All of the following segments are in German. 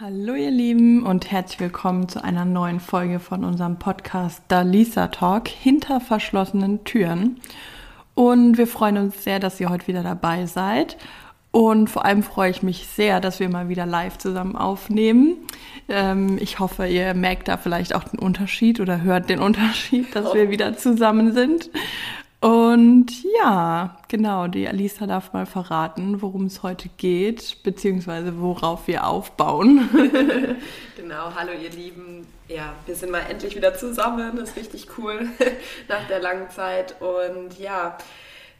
Hallo ihr Lieben und herzlich willkommen zu einer neuen Folge von unserem Podcast Dalisa Talk hinter verschlossenen Türen. Und wir freuen uns sehr, dass ihr heute wieder dabei seid. Und vor allem freue ich mich sehr, dass wir mal wieder live zusammen aufnehmen. Ähm, ich hoffe, ihr merkt da vielleicht auch den Unterschied oder hört den Unterschied, dass wir wieder zusammen sind. Und ja, genau, die Alisa darf mal verraten, worum es heute geht, beziehungsweise worauf wir aufbauen. genau, hallo ihr Lieben. Ja, wir sind mal endlich wieder zusammen. Das ist richtig cool nach der langen Zeit. Und ja,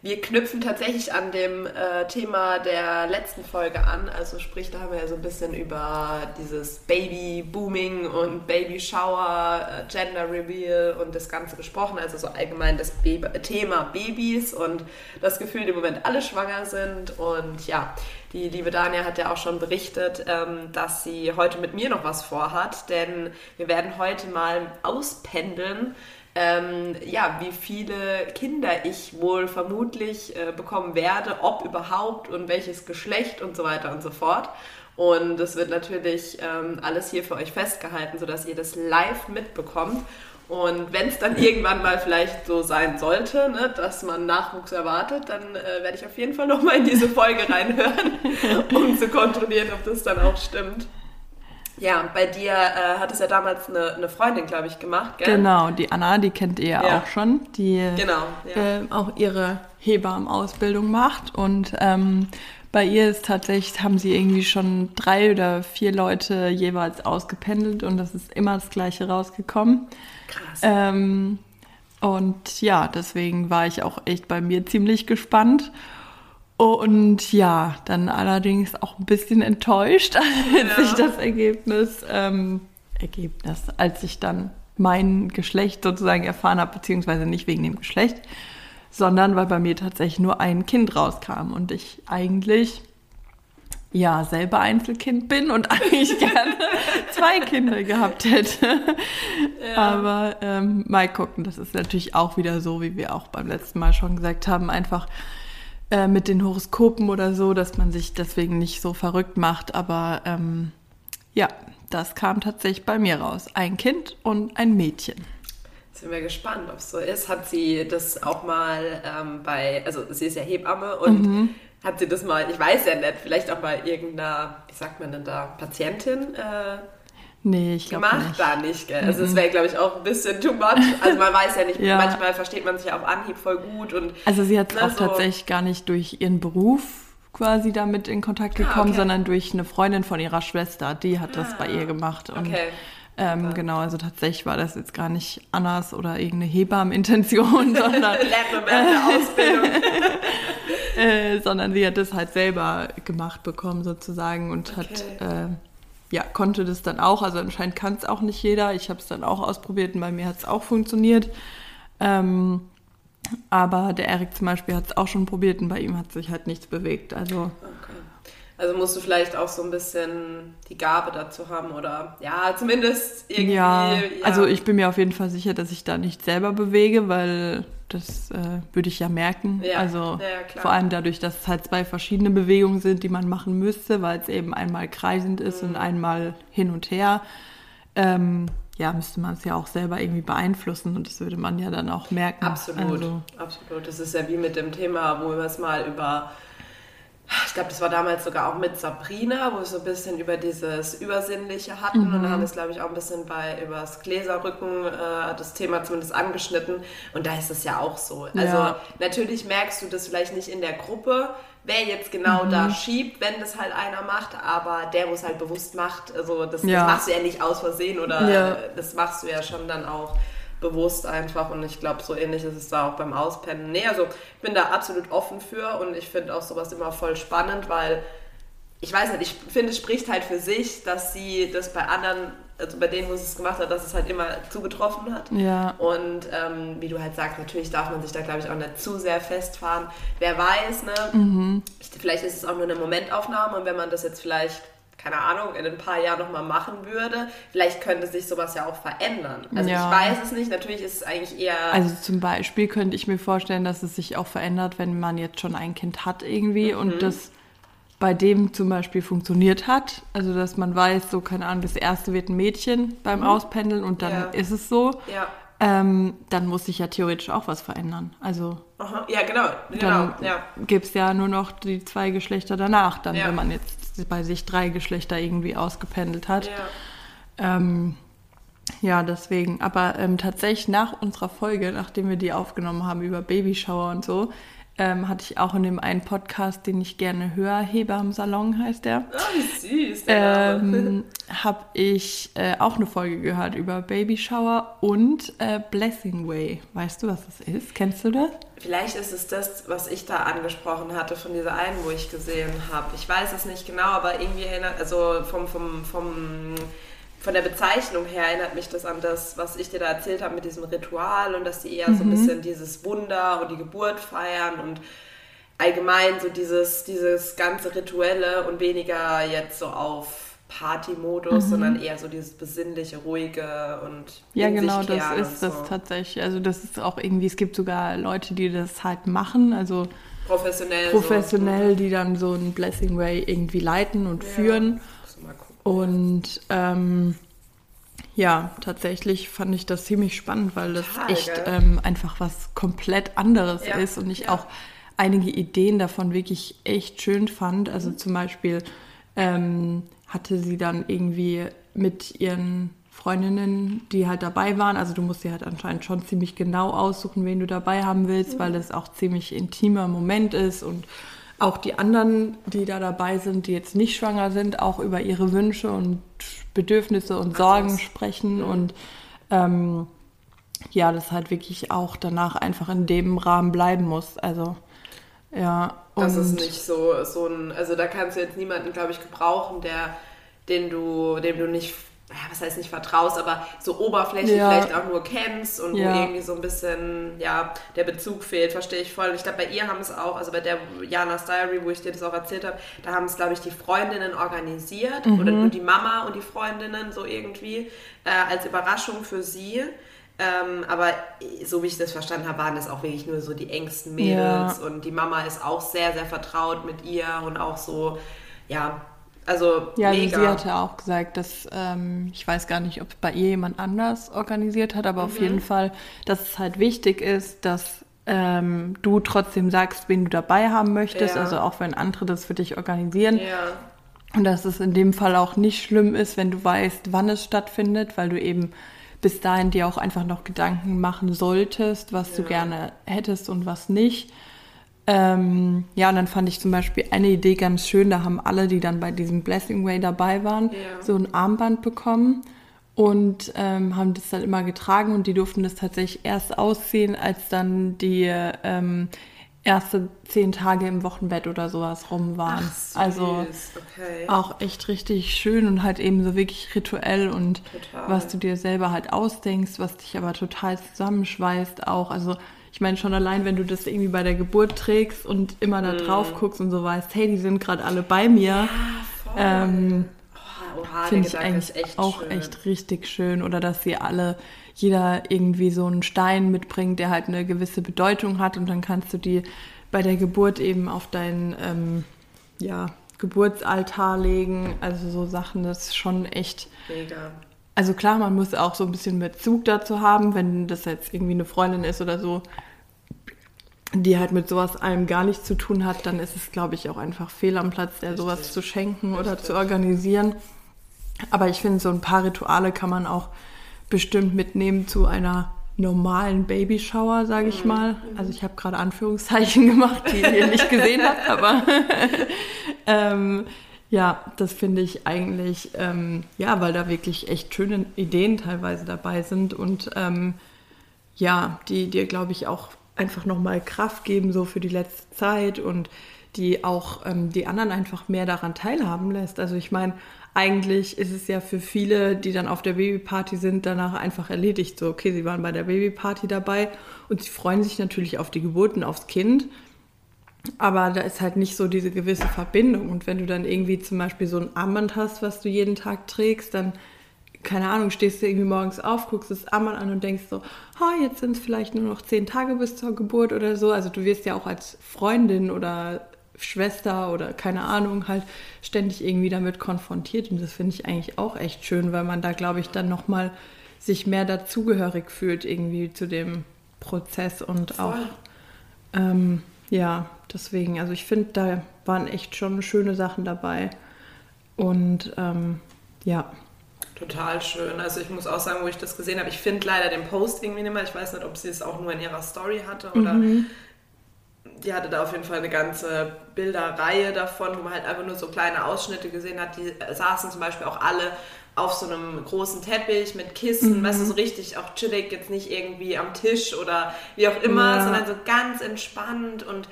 wir knüpfen tatsächlich an dem äh, Thema der letzten Folge an. Also sprich, da haben wir ja so ein bisschen über dieses Baby-Booming und Baby-Shower, äh, Gender-Reveal und das Ganze gesprochen. Also so allgemein das Be Thema Babys und das Gefühl, im Moment alle schwanger sind. Und ja, die liebe Dania hat ja auch schon berichtet, ähm, dass sie heute mit mir noch was vorhat. Denn wir werden heute mal auspendeln, ähm, ja, wie viele Kinder ich wohl vermutlich äh, bekommen werde, ob überhaupt und welches Geschlecht und so weiter und so fort. Und es wird natürlich ähm, alles hier für euch festgehalten, sodass ihr das live mitbekommt. Und wenn es dann irgendwann mal vielleicht so sein sollte, ne, dass man Nachwuchs erwartet, dann äh, werde ich auf jeden Fall nochmal in diese Folge reinhören, um zu kontrollieren, ob das dann auch stimmt. Ja, bei dir äh, hat es ja damals eine, eine Freundin, glaube ich, gemacht, gell? Genau, die Anna, die kennt ihr ja auch schon, die genau, ja. äh, auch ihre Hebammenausbildung macht. Und ähm, bei ihr ist tatsächlich, haben sie irgendwie schon drei oder vier Leute jeweils ausgependelt und das ist immer das Gleiche rausgekommen. Krass. Ähm, und ja, deswegen war ich auch echt bei mir ziemlich gespannt. Und ja, dann allerdings auch ein bisschen enttäuscht, als ja. ich das Ergebnis, ähm, Ergebnis, als ich dann mein Geschlecht sozusagen erfahren habe, beziehungsweise nicht wegen dem Geschlecht, sondern weil bei mir tatsächlich nur ein Kind rauskam und ich eigentlich ja selber Einzelkind bin und eigentlich gerne zwei Kinder gehabt hätte. Ja. Aber ähm, mal gucken, das ist natürlich auch wieder so, wie wir auch beim letzten Mal schon gesagt haben, einfach äh, mit den Horoskopen oder so, dass man sich deswegen nicht so verrückt macht. Aber ähm, ja, das kam tatsächlich bei mir raus. Ein Kind und ein Mädchen. Sind wir gespannt, ob es so ist. Hat sie das auch mal ähm, bei, also sie ist ja Hebamme und mhm. hat sie das mal, ich weiß ja nicht, vielleicht auch bei irgendeiner, wie sagt man denn da, Patientin äh, Nee, ich glaube nicht. da nicht, gell? Also es mhm. wäre, glaube ich, auch ein bisschen too much. Also man weiß ja nicht, ja. manchmal versteht man sich ja auf Anhieb voll gut und... Also sie hat ne, auch so. tatsächlich gar nicht durch ihren Beruf quasi damit in Kontakt ah, gekommen, ah, okay. sondern durch eine Freundin von ihrer Schwester, die hat das bei ihr ah, gemacht. Und okay. Ähm, genau, also tatsächlich war das jetzt gar nicht Annas oder irgendeine Hebammenintention, sondern, Ausbildung. äh, sondern sie hat das halt selber gemacht bekommen sozusagen und okay. hat äh, ja, konnte das dann auch. Also anscheinend kann es auch nicht jeder. Ich habe es dann auch ausprobiert und bei mir hat es auch funktioniert. Ähm, aber der Erik zum Beispiel hat es auch schon probiert und bei ihm hat sich halt nichts bewegt. Also okay. Also musst du vielleicht auch so ein bisschen die Gabe dazu haben oder ja, zumindest irgendwie. Ja, ja. also ich bin mir auf jeden Fall sicher, dass ich da nicht selber bewege, weil das äh, würde ich ja merken. Ja, also ja, vor allem dadurch, dass es halt zwei verschiedene Bewegungen sind, die man machen müsste, weil es eben einmal kreisend ist mhm. und einmal hin und her. Ähm, ja, müsste man es ja auch selber irgendwie beeinflussen und das würde man ja dann auch merken. Absolut, also, absolut. Das ist ja wie mit dem Thema, wo wir es mal über ich glaube, das war damals sogar auch mit Sabrina, wo wir so ein bisschen über dieses Übersinnliche hatten. Mhm. Und haben wir es, glaube ich, auch ein bisschen bei über das Gläserrücken, äh, das Thema zumindest angeschnitten. Und da ist es ja auch so. Also ja. natürlich merkst du das vielleicht nicht in der Gruppe, wer jetzt genau mhm. da schiebt, wenn das halt einer macht, aber der, wo es halt bewusst macht, also das, ja. das machst du ja nicht aus Versehen oder ja. das machst du ja schon dann auch bewusst einfach und ich glaube, so ähnlich ist es da auch beim Auspennen. Nee, also ich bin da absolut offen für und ich finde auch sowas immer voll spannend, weil ich weiß nicht, ich finde, es spricht halt für sich, dass sie das bei anderen, also bei denen, wo sie es gemacht hat, dass es halt immer zugetroffen hat. Ja. Und ähm, wie du halt sagst, natürlich darf man sich da, glaube ich, auch nicht zu sehr festfahren. Wer weiß, ne? Mhm. Vielleicht ist es auch nur eine Momentaufnahme und wenn man das jetzt vielleicht keine Ahnung, in ein paar Jahren nochmal machen würde, vielleicht könnte sich sowas ja auch verändern. Also ja. ich weiß es nicht, natürlich ist es eigentlich eher... Also zum Beispiel könnte ich mir vorstellen, dass es sich auch verändert, wenn man jetzt schon ein Kind hat irgendwie mhm. und das bei dem zum Beispiel funktioniert hat. Also dass man weiß, so keine Ahnung, das erste wird ein Mädchen beim mhm. Auspendeln und dann ja. ist es so. Ja. Ähm, dann muss sich ja theoretisch auch was verändern. Also Aha. ja, genau, genau dann ja. gibt es ja nur noch die zwei Geschlechter danach, dann ja. wenn man jetzt bei sich drei Geschlechter irgendwie ausgependelt hat. Ja, ähm, ja deswegen. Aber ähm, tatsächlich nach unserer Folge, nachdem wir die aufgenommen haben über Babyshower und so, ähm, hatte ich auch in dem einen Podcast, den ich gerne höre, Heber im Salon heißt der. Oh, wie süß. Ähm, habe ich äh, auch eine Folge gehört über Babyshower und äh, Blessing Way. Weißt du, was das ist? Kennst du das? Vielleicht ist es das, was ich da angesprochen hatte von dieser einen, wo ich gesehen habe. Ich weiß es nicht genau, aber irgendwie erinnert, also vom, vom, vom von der Bezeichnung her erinnert mich das an das, was ich dir da erzählt habe mit diesem Ritual und dass die eher mhm. so ein mhm. bisschen dieses Wunder und die Geburt feiern und allgemein so dieses, dieses ganze Rituelle und weniger jetzt so auf Party-Modus, mhm. sondern eher so dieses besinnliche, ruhige und ja genau, das ist so. das tatsächlich. Also das ist auch irgendwie, es gibt sogar Leute, die das halt machen, also professionell, professionell, so. die dann so ein Blessing Way irgendwie leiten und ja. führen. Und ähm, ja, tatsächlich fand ich das ziemlich spannend, weil das Total, echt ähm, einfach was komplett anderes ja, ist und ich ja. auch einige Ideen davon wirklich echt schön fand. Also mhm. zum Beispiel ähm, hatte sie dann irgendwie mit ihren Freundinnen, die halt dabei waren, also du musst dir halt anscheinend schon ziemlich genau aussuchen, wen du dabei haben willst, mhm. weil das auch ziemlich intimer Moment ist und auch die anderen, die da dabei sind, die jetzt nicht schwanger sind, auch über ihre Wünsche und Bedürfnisse und Sorgen sprechen und ähm, ja, das halt wirklich auch danach einfach in dem Rahmen bleiben muss. Also ja. Das ist nicht so, so ein, also da kannst du jetzt niemanden, glaube ich, gebrauchen, der, den du, dem du nicht was heißt nicht vertraust, aber so oberflächlich ja. vielleicht auch nur kennst und ja. wo irgendwie so ein bisschen, ja, der Bezug fehlt, verstehe ich voll. Ich glaube, bei ihr haben es auch, also bei der Janas Diary, wo ich dir das auch erzählt habe, da haben es, glaube ich, die Freundinnen organisiert mhm. oder nur die Mama und die Freundinnen so irgendwie äh, als Überraschung für sie. Ähm, aber so wie ich das verstanden habe, waren das auch wirklich nur so die engsten Mädels ja. und die Mama ist auch sehr, sehr vertraut mit ihr und auch so, ja, also ja, mega. sie hatte auch gesagt, dass ähm, ich weiß gar nicht, ob es bei ihr jemand anders organisiert hat, aber mhm. auf jeden Fall, dass es halt wichtig ist, dass ähm, du trotzdem sagst, wen du dabei haben möchtest, ja. also auch wenn andere das für dich organisieren. Ja. Und dass es in dem Fall auch nicht schlimm ist, wenn du weißt, wann es stattfindet, weil du eben bis dahin dir auch einfach noch Gedanken machen solltest, was ja. du gerne hättest und was nicht. Ähm, ja, und dann fand ich zum Beispiel eine Idee ganz schön. Da haben alle, die dann bei diesem Blessing Way dabei waren, ja. so ein Armband bekommen und ähm, haben das dann immer getragen und die durften das tatsächlich erst ausziehen, als dann die ähm, erste zehn Tage im Wochenbett oder sowas rum waren. Ach, also okay. auch echt richtig schön und halt eben so wirklich rituell und total. was du dir selber halt ausdenkst, was dich aber total zusammenschweißt auch. Also ich meine schon allein, wenn du das irgendwie bei der Geburt trägst und immer da mm. drauf guckst und so weißt, hey, die sind gerade alle bei mir. Ja, ähm, oh, Finde ich eigentlich echt auch schön. echt richtig schön. Oder dass sie alle, jeder irgendwie so einen Stein mitbringt, der halt eine gewisse Bedeutung hat und dann kannst du die bei der Geburt eben auf deinen ähm, ja, Geburtsaltar legen. Also so Sachen, das ist schon echt Mega. Also klar, man muss auch so ein bisschen Bezug dazu haben, wenn das jetzt irgendwie eine Freundin ist oder so, die halt mit sowas allem gar nichts zu tun hat, dann ist es, glaube ich, auch einfach fehl am Platz, der sowas zu schenken oder zu organisieren. Aber ich finde, so ein paar Rituale kann man auch bestimmt mitnehmen zu einer normalen Babyshower, sage ich mhm. mal. Also ich habe gerade Anführungszeichen gemacht, die ihr nicht gesehen habt, aber ähm, ja, das finde ich eigentlich, ähm, ja, weil da wirklich echt schöne Ideen teilweise dabei sind und ähm, ja, die dir, glaube ich, auch einfach nochmal Kraft geben, so für die letzte Zeit und die auch ähm, die anderen einfach mehr daran teilhaben lässt. Also ich meine, eigentlich ist es ja für viele, die dann auf der Babyparty sind, danach einfach erledigt. So, okay, sie waren bei der Babyparty dabei und sie freuen sich natürlich auf die Geburten, aufs Kind. Aber da ist halt nicht so diese gewisse Verbindung. Und wenn du dann irgendwie zum Beispiel so ein Armband hast, was du jeden Tag trägst, dann, keine Ahnung, stehst du irgendwie morgens auf, guckst das Armband an und denkst so, oh, jetzt sind es vielleicht nur noch zehn Tage bis zur Geburt oder so. Also du wirst ja auch als Freundin oder Schwester oder keine Ahnung halt ständig irgendwie damit konfrontiert und das finde ich eigentlich auch echt schön, weil man da glaube ich dann nochmal sich mehr dazugehörig fühlt irgendwie zu dem Prozess und Voll. auch ähm, ja deswegen also ich finde da waren echt schon schöne Sachen dabei und ähm, ja Total schön. Also ich muss auch sagen, wo ich das gesehen habe, ich finde leider den Post irgendwie nicht mehr. Ich weiß nicht, ob sie es auch nur in ihrer Story hatte oder mhm die hatte da auf jeden Fall eine ganze Bilderreihe davon, wo man halt einfach nur so kleine Ausschnitte gesehen hat. Die saßen zum Beispiel auch alle auf so einem großen Teppich mit Kissen, mhm. weißt du, so richtig auch chillig, jetzt nicht irgendwie am Tisch oder wie auch immer, ja. sondern so ganz entspannt und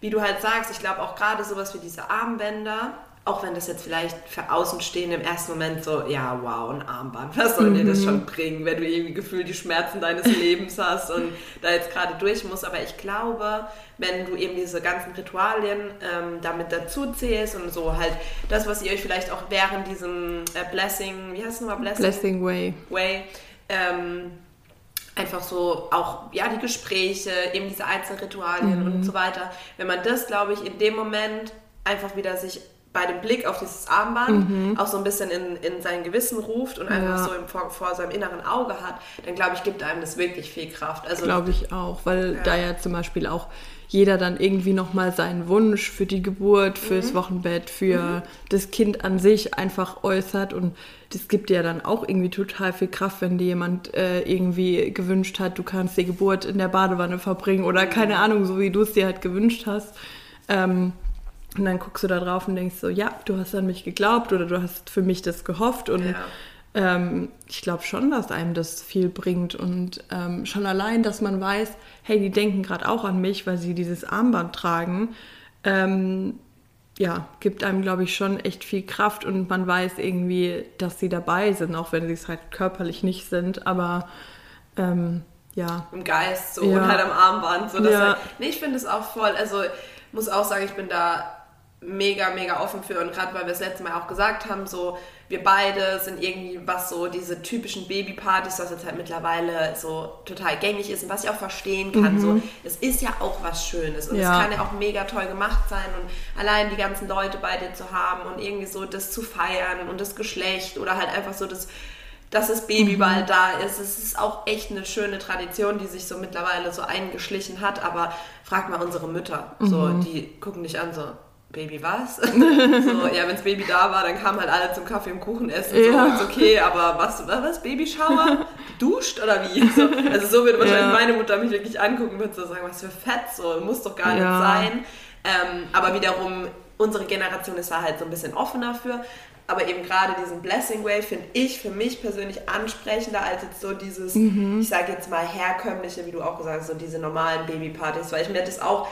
wie du halt sagst, ich glaube auch gerade sowas wie diese Armbänder, auch wenn das jetzt vielleicht für Außenstehende im ersten Moment so, ja, wow, ein Armband, was soll dir das schon mhm. bringen, wenn du irgendwie gefühlt die Schmerzen deines Lebens hast und da jetzt gerade durch musst. Aber ich glaube, wenn du eben diese ganzen Ritualien ähm, damit dazu zählst und so halt das, was ihr euch vielleicht auch während diesem äh, Blessing, wie heißt es nochmal, Blessing? Blessing Way. Way, ähm, einfach so auch, ja, die Gespräche, eben diese einzelnen Ritualien mhm. und so weiter. Wenn man das, glaube ich, in dem Moment einfach wieder sich bei dem Blick auf dieses Armband mhm. auch so ein bisschen in, in sein Gewissen ruft und einfach ja. so im, vor, vor, seinem inneren Auge hat, dann glaube ich, gibt einem das wirklich viel Kraft. Also, glaube ich auch, weil ja. da ja zum Beispiel auch jeder dann irgendwie nochmal seinen Wunsch für die Geburt, fürs mhm. Wochenbett, für mhm. das Kind an sich einfach äußert und das gibt dir dann auch irgendwie total viel Kraft, wenn dir jemand äh, irgendwie gewünscht hat, du kannst die Geburt in der Badewanne verbringen oder mhm. keine Ahnung, so wie du es dir halt gewünscht hast. Ähm, und dann guckst du da drauf und denkst so, ja, du hast an mich geglaubt oder du hast für mich das gehofft. Und ja. ähm, ich glaube schon, dass einem das viel bringt. Und ähm, schon allein, dass man weiß, hey, die denken gerade auch an mich, weil sie dieses Armband tragen, ähm, ja, gibt einem, glaube ich, schon echt viel Kraft. Und man weiß irgendwie, dass sie dabei sind, auch wenn sie es halt körperlich nicht sind. Aber ähm, ja. Im Geist so ja. und halt am Armband. So, ja. halt, nee, ich finde es auch voll. Also muss auch sagen, ich bin da mega, mega offen für und gerade weil wir es letzte Mal auch gesagt haben, so wir beide sind irgendwie, was so diese typischen Babypartys, was jetzt halt mittlerweile so total gängig ist und was ich auch verstehen kann, mhm. so es ist ja auch was Schönes und ja. es kann ja auch mega toll gemacht sein und allein die ganzen Leute bei dir zu haben und irgendwie so das zu feiern und das Geschlecht oder halt einfach so das dass das Baby mhm. bald da ist. Es ist auch echt eine schöne Tradition, die sich so mittlerweile so eingeschlichen hat. Aber frag mal unsere Mütter. Mhm. So, die gucken dich an, so, Baby was? so, ja, wenn das Baby da war, dann kamen halt alle zum Kaffee und Kuchen essen. Ja. So, okay, aber was, was, Babyschauer? Duscht oder wie? So, also so wird wahrscheinlich ja. meine Mutter mich wirklich angucken und so sagen, was für Fett, so, muss doch gar ja. nicht sein. Ähm, aber wiederum, unsere Generation ist da halt so ein bisschen offener für. Aber eben gerade diesen Blessing Way finde ich für mich persönlich ansprechender als jetzt so dieses, mhm. ich sage jetzt mal herkömmliche, wie du auch gesagt hast, so diese normalen Babypartys, weil ich mir das auch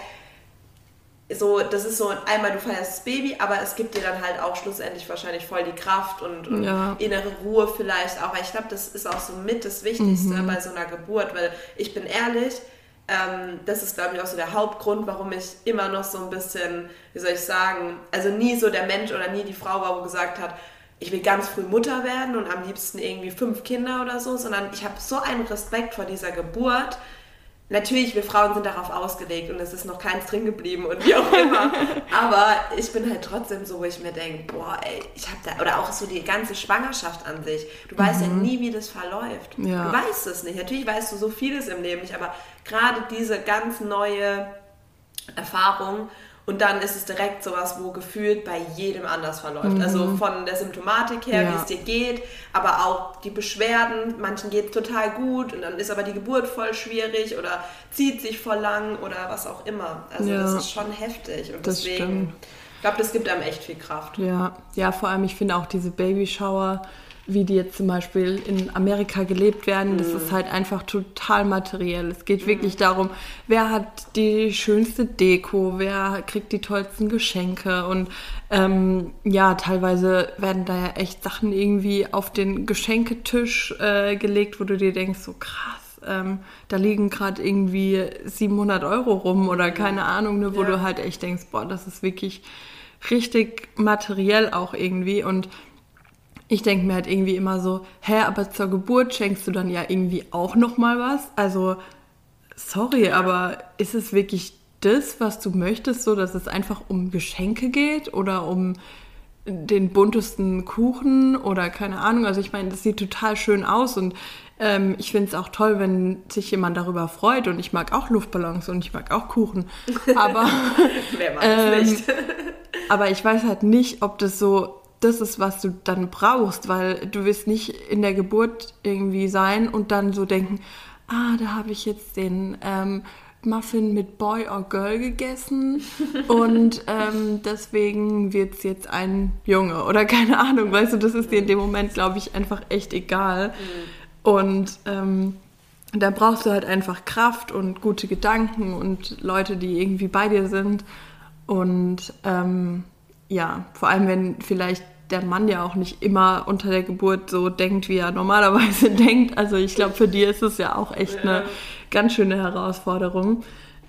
so, das ist so einmal du feierst das Baby, aber es gibt dir dann halt auch schlussendlich wahrscheinlich voll die Kraft und, und ja. innere Ruhe vielleicht auch. Weil ich glaube, das ist auch so mit das Wichtigste mhm. bei so einer Geburt, weil ich bin ehrlich, ähm, das ist glaube ich auch so der Hauptgrund, warum ich immer noch so ein bisschen, wie soll ich sagen, also nie so der Mensch oder nie die Frau war, wo gesagt hat, ich will ganz früh Mutter werden und am liebsten irgendwie fünf Kinder oder so, sondern ich habe so einen Respekt vor dieser Geburt, Natürlich, wir Frauen sind darauf ausgelegt und es ist noch keins drin geblieben und wie auch immer. Aber ich bin halt trotzdem so, wo ich mir denke, boah, ey, ich habe da, oder auch so die ganze Schwangerschaft an sich. Du weißt mhm. ja nie, wie das verläuft. Ja. Du weißt es nicht. Natürlich weißt du so vieles im Leben nicht, aber gerade diese ganz neue Erfahrung und dann ist es direkt sowas, wo gefühlt bei jedem anders verläuft. Also mhm. Also von der Symptomatik her, ja. wie es dir geht, aber auch die Beschwerden. Manchen geht es total gut und dann ist aber die Geburt voll schwierig oder zieht sich voll lang oder was auch immer. Also ja. das ist schon heftig. Und das deswegen, stimmt. ich glaube, das gibt einem echt viel Kraft. Ja, ja vor allem, ich finde auch diese Babyshower wie die jetzt zum Beispiel in Amerika gelebt werden, das ist mhm. halt einfach total materiell. Es geht wirklich mhm. darum, wer hat die schönste Deko, wer kriegt die tollsten Geschenke und ähm, ja, teilweise werden da ja echt Sachen irgendwie auf den Geschenketisch äh, gelegt, wo du dir denkst, so krass. Ähm, da liegen gerade irgendwie 700 Euro rum oder keine Ahnung, ne, wo ja. du halt echt denkst, boah, das ist wirklich richtig materiell auch irgendwie und ich denke mir halt irgendwie immer so, hä, aber zur Geburt schenkst du dann ja irgendwie auch noch mal was. Also sorry, aber ist es wirklich das, was du möchtest, so dass es einfach um Geschenke geht oder um den buntesten Kuchen oder keine Ahnung. Also ich meine, das sieht total schön aus und ähm, ich finde es auch toll, wenn sich jemand darüber freut und ich mag auch Luftballons und ich mag auch Kuchen. Aber, Wer mag ähm, nicht? aber ich weiß halt nicht, ob das so das ist, was du dann brauchst, weil du wirst nicht in der Geburt irgendwie sein und dann so denken, ah, da habe ich jetzt den ähm, Muffin mit Boy or Girl gegessen und ähm, deswegen wird es jetzt ein Junge oder keine Ahnung, weißt du, das ist dir in dem Moment, glaube ich, einfach echt egal. Mhm. Und ähm, da brauchst du halt einfach Kraft und gute Gedanken und Leute, die irgendwie bei dir sind. Und ähm, ja, vor allem wenn vielleicht der Mann ja auch nicht immer unter der Geburt so denkt, wie er normalerweise denkt. Also ich glaube, für die ist es ja auch echt eine ganz schöne Herausforderung.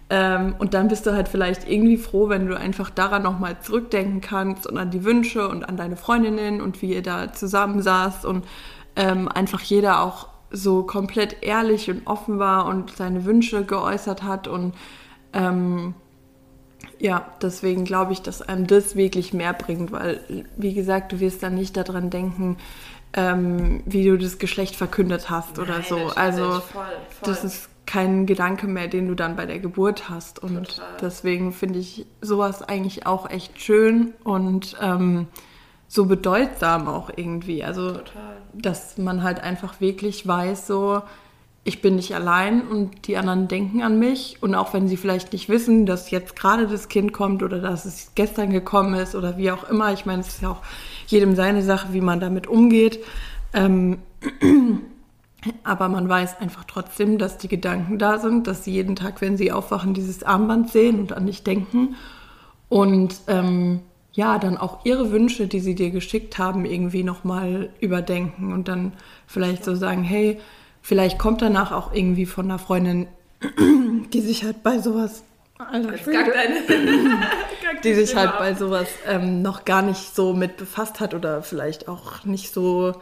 Ähm, und dann bist du halt vielleicht irgendwie froh, wenn du einfach daran nochmal zurückdenken kannst und an die Wünsche und an deine Freundinnen und wie ihr da zusammen saßt und ähm, einfach jeder auch so komplett ehrlich und offen war und seine Wünsche geäußert hat und ähm, ja, deswegen glaube ich, dass einem das wirklich mehr bringt, weil, wie gesagt, du wirst dann nicht daran denken, ähm, wie du das Geschlecht verkündet hast Nein, oder so. Also voll, voll. das ist kein Gedanke mehr, den du dann bei der Geburt hast. Und Total. deswegen finde ich sowas eigentlich auch echt schön und ähm, so bedeutsam auch irgendwie. Also, Total. dass man halt einfach wirklich weiß, so, ich bin nicht allein und die anderen denken an mich. Und auch wenn sie vielleicht nicht wissen, dass jetzt gerade das Kind kommt oder dass es gestern gekommen ist oder wie auch immer. Ich meine, es ist ja auch jedem seine Sache, wie man damit umgeht. Ähm, aber man weiß einfach trotzdem, dass die Gedanken da sind, dass sie jeden Tag, wenn sie aufwachen, dieses Armband sehen und an dich denken. Und ähm, ja, dann auch ihre Wünsche, die sie dir geschickt haben, irgendwie nochmal überdenken und dann vielleicht so sagen, hey, Vielleicht kommt danach auch irgendwie von einer Freundin, die sich halt bei sowas Alter, die sich halt bei sowas ähm, noch gar nicht so mit befasst hat oder vielleicht auch nicht so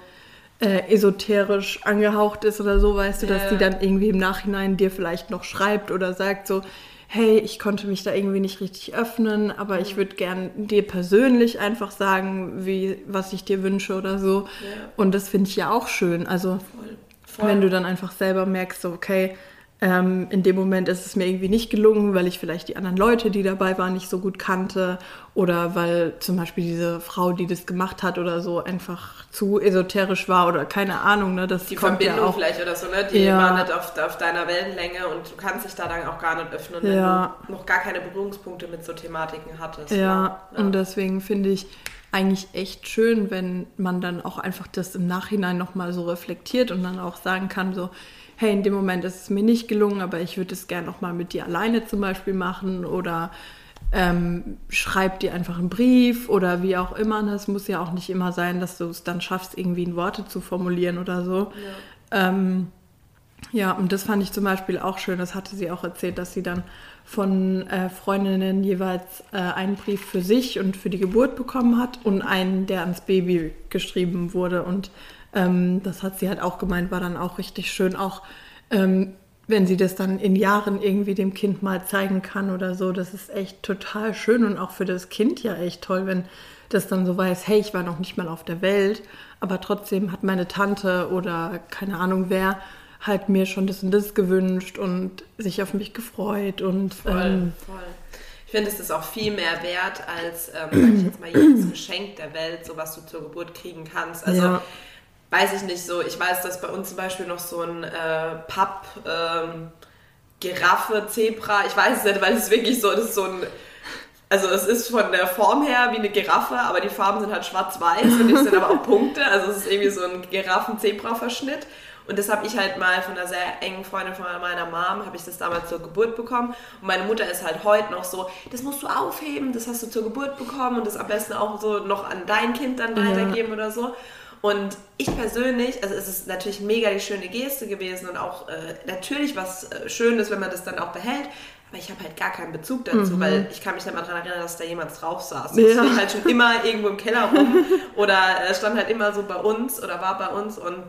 äh, esoterisch angehaucht ist oder so, weißt du, dass die dann irgendwie im Nachhinein dir vielleicht noch schreibt oder sagt so, hey, ich konnte mich da irgendwie nicht richtig öffnen, aber ich würde gern dir persönlich einfach sagen, wie, was ich dir wünsche oder so. Ja. Und das finde ich ja auch schön. Also Voll. Voll. Wenn du dann einfach selber merkst, so, okay, ähm, in dem Moment ist es mir irgendwie nicht gelungen, weil ich vielleicht die anderen Leute, die dabei waren, nicht so gut kannte oder weil zum Beispiel diese Frau, die das gemacht hat oder so, einfach zu esoterisch war oder keine Ahnung. Ne? Das die Verbindung ja auch, vielleicht oder so, ne? die ja. war nicht auf, auf, deiner Wellenlänge und du kannst dich da dann auch gar nicht öffnen, wenn ja. du noch gar keine Berührungspunkte mit so Thematiken hattest. Ja, ja. und deswegen finde ich, eigentlich echt schön, wenn man dann auch einfach das im Nachhinein nochmal so reflektiert und dann auch sagen kann, so, hey, in dem Moment ist es mir nicht gelungen, aber ich würde es gerne nochmal mit dir alleine zum Beispiel machen oder ähm, schreib dir einfach einen Brief oder wie auch immer. Es muss ja auch nicht immer sein, dass du es dann schaffst, irgendwie in Worte zu formulieren oder so. Ja. Ähm, ja, und das fand ich zum Beispiel auch schön. Das hatte sie auch erzählt, dass sie dann von äh, Freundinnen jeweils äh, einen Brief für sich und für die Geburt bekommen hat und einen, der ans Baby geschrieben wurde. Und ähm, das hat sie halt auch gemeint, war dann auch richtig schön, auch ähm, wenn sie das dann in Jahren irgendwie dem Kind mal zeigen kann oder so. Das ist echt total schön und auch für das Kind ja echt toll, wenn das dann so weiß, hey, ich war noch nicht mal auf der Welt, aber trotzdem hat meine Tante oder keine Ahnung wer halt mir schon das und das gewünscht und sich auf mich gefreut und voll, ähm, voll. Ich finde, es ist auch viel mehr wert als, ähm, ich jetzt mal, jedes Geschenk der Welt, so was du zur Geburt kriegen kannst. Also ja. weiß ich nicht so. Ich weiß, dass bei uns zum Beispiel noch so ein äh, Papp ähm, Giraffe, Zebra, ich weiß es nicht, weil es wirklich so, das ist so ein also es ist von der Form her wie eine Giraffe, aber die Farben sind halt schwarz-weiß und es sind aber auch Punkte. Also es ist irgendwie so ein Giraffen-Zebra-Verschnitt. Und das habe ich halt mal von einer sehr engen Freundin von meiner Mom, habe ich das damals zur Geburt bekommen. Und meine Mutter ist halt heute noch so, das musst du aufheben, das hast du zur Geburt bekommen und das am besten auch so noch an dein Kind dann weitergeben ja. oder so. Und ich persönlich, also es ist natürlich mega die schöne Geste gewesen und auch äh, natürlich was äh, Schönes, wenn man das dann auch behält. Aber ich habe halt gar keinen Bezug dazu, mhm. weil ich kann mich dann mal daran erinnern, dass da jemand drauf saß. Ja. Das steht halt schon immer irgendwo im Keller rum oder äh, stand halt immer so bei uns oder war bei uns und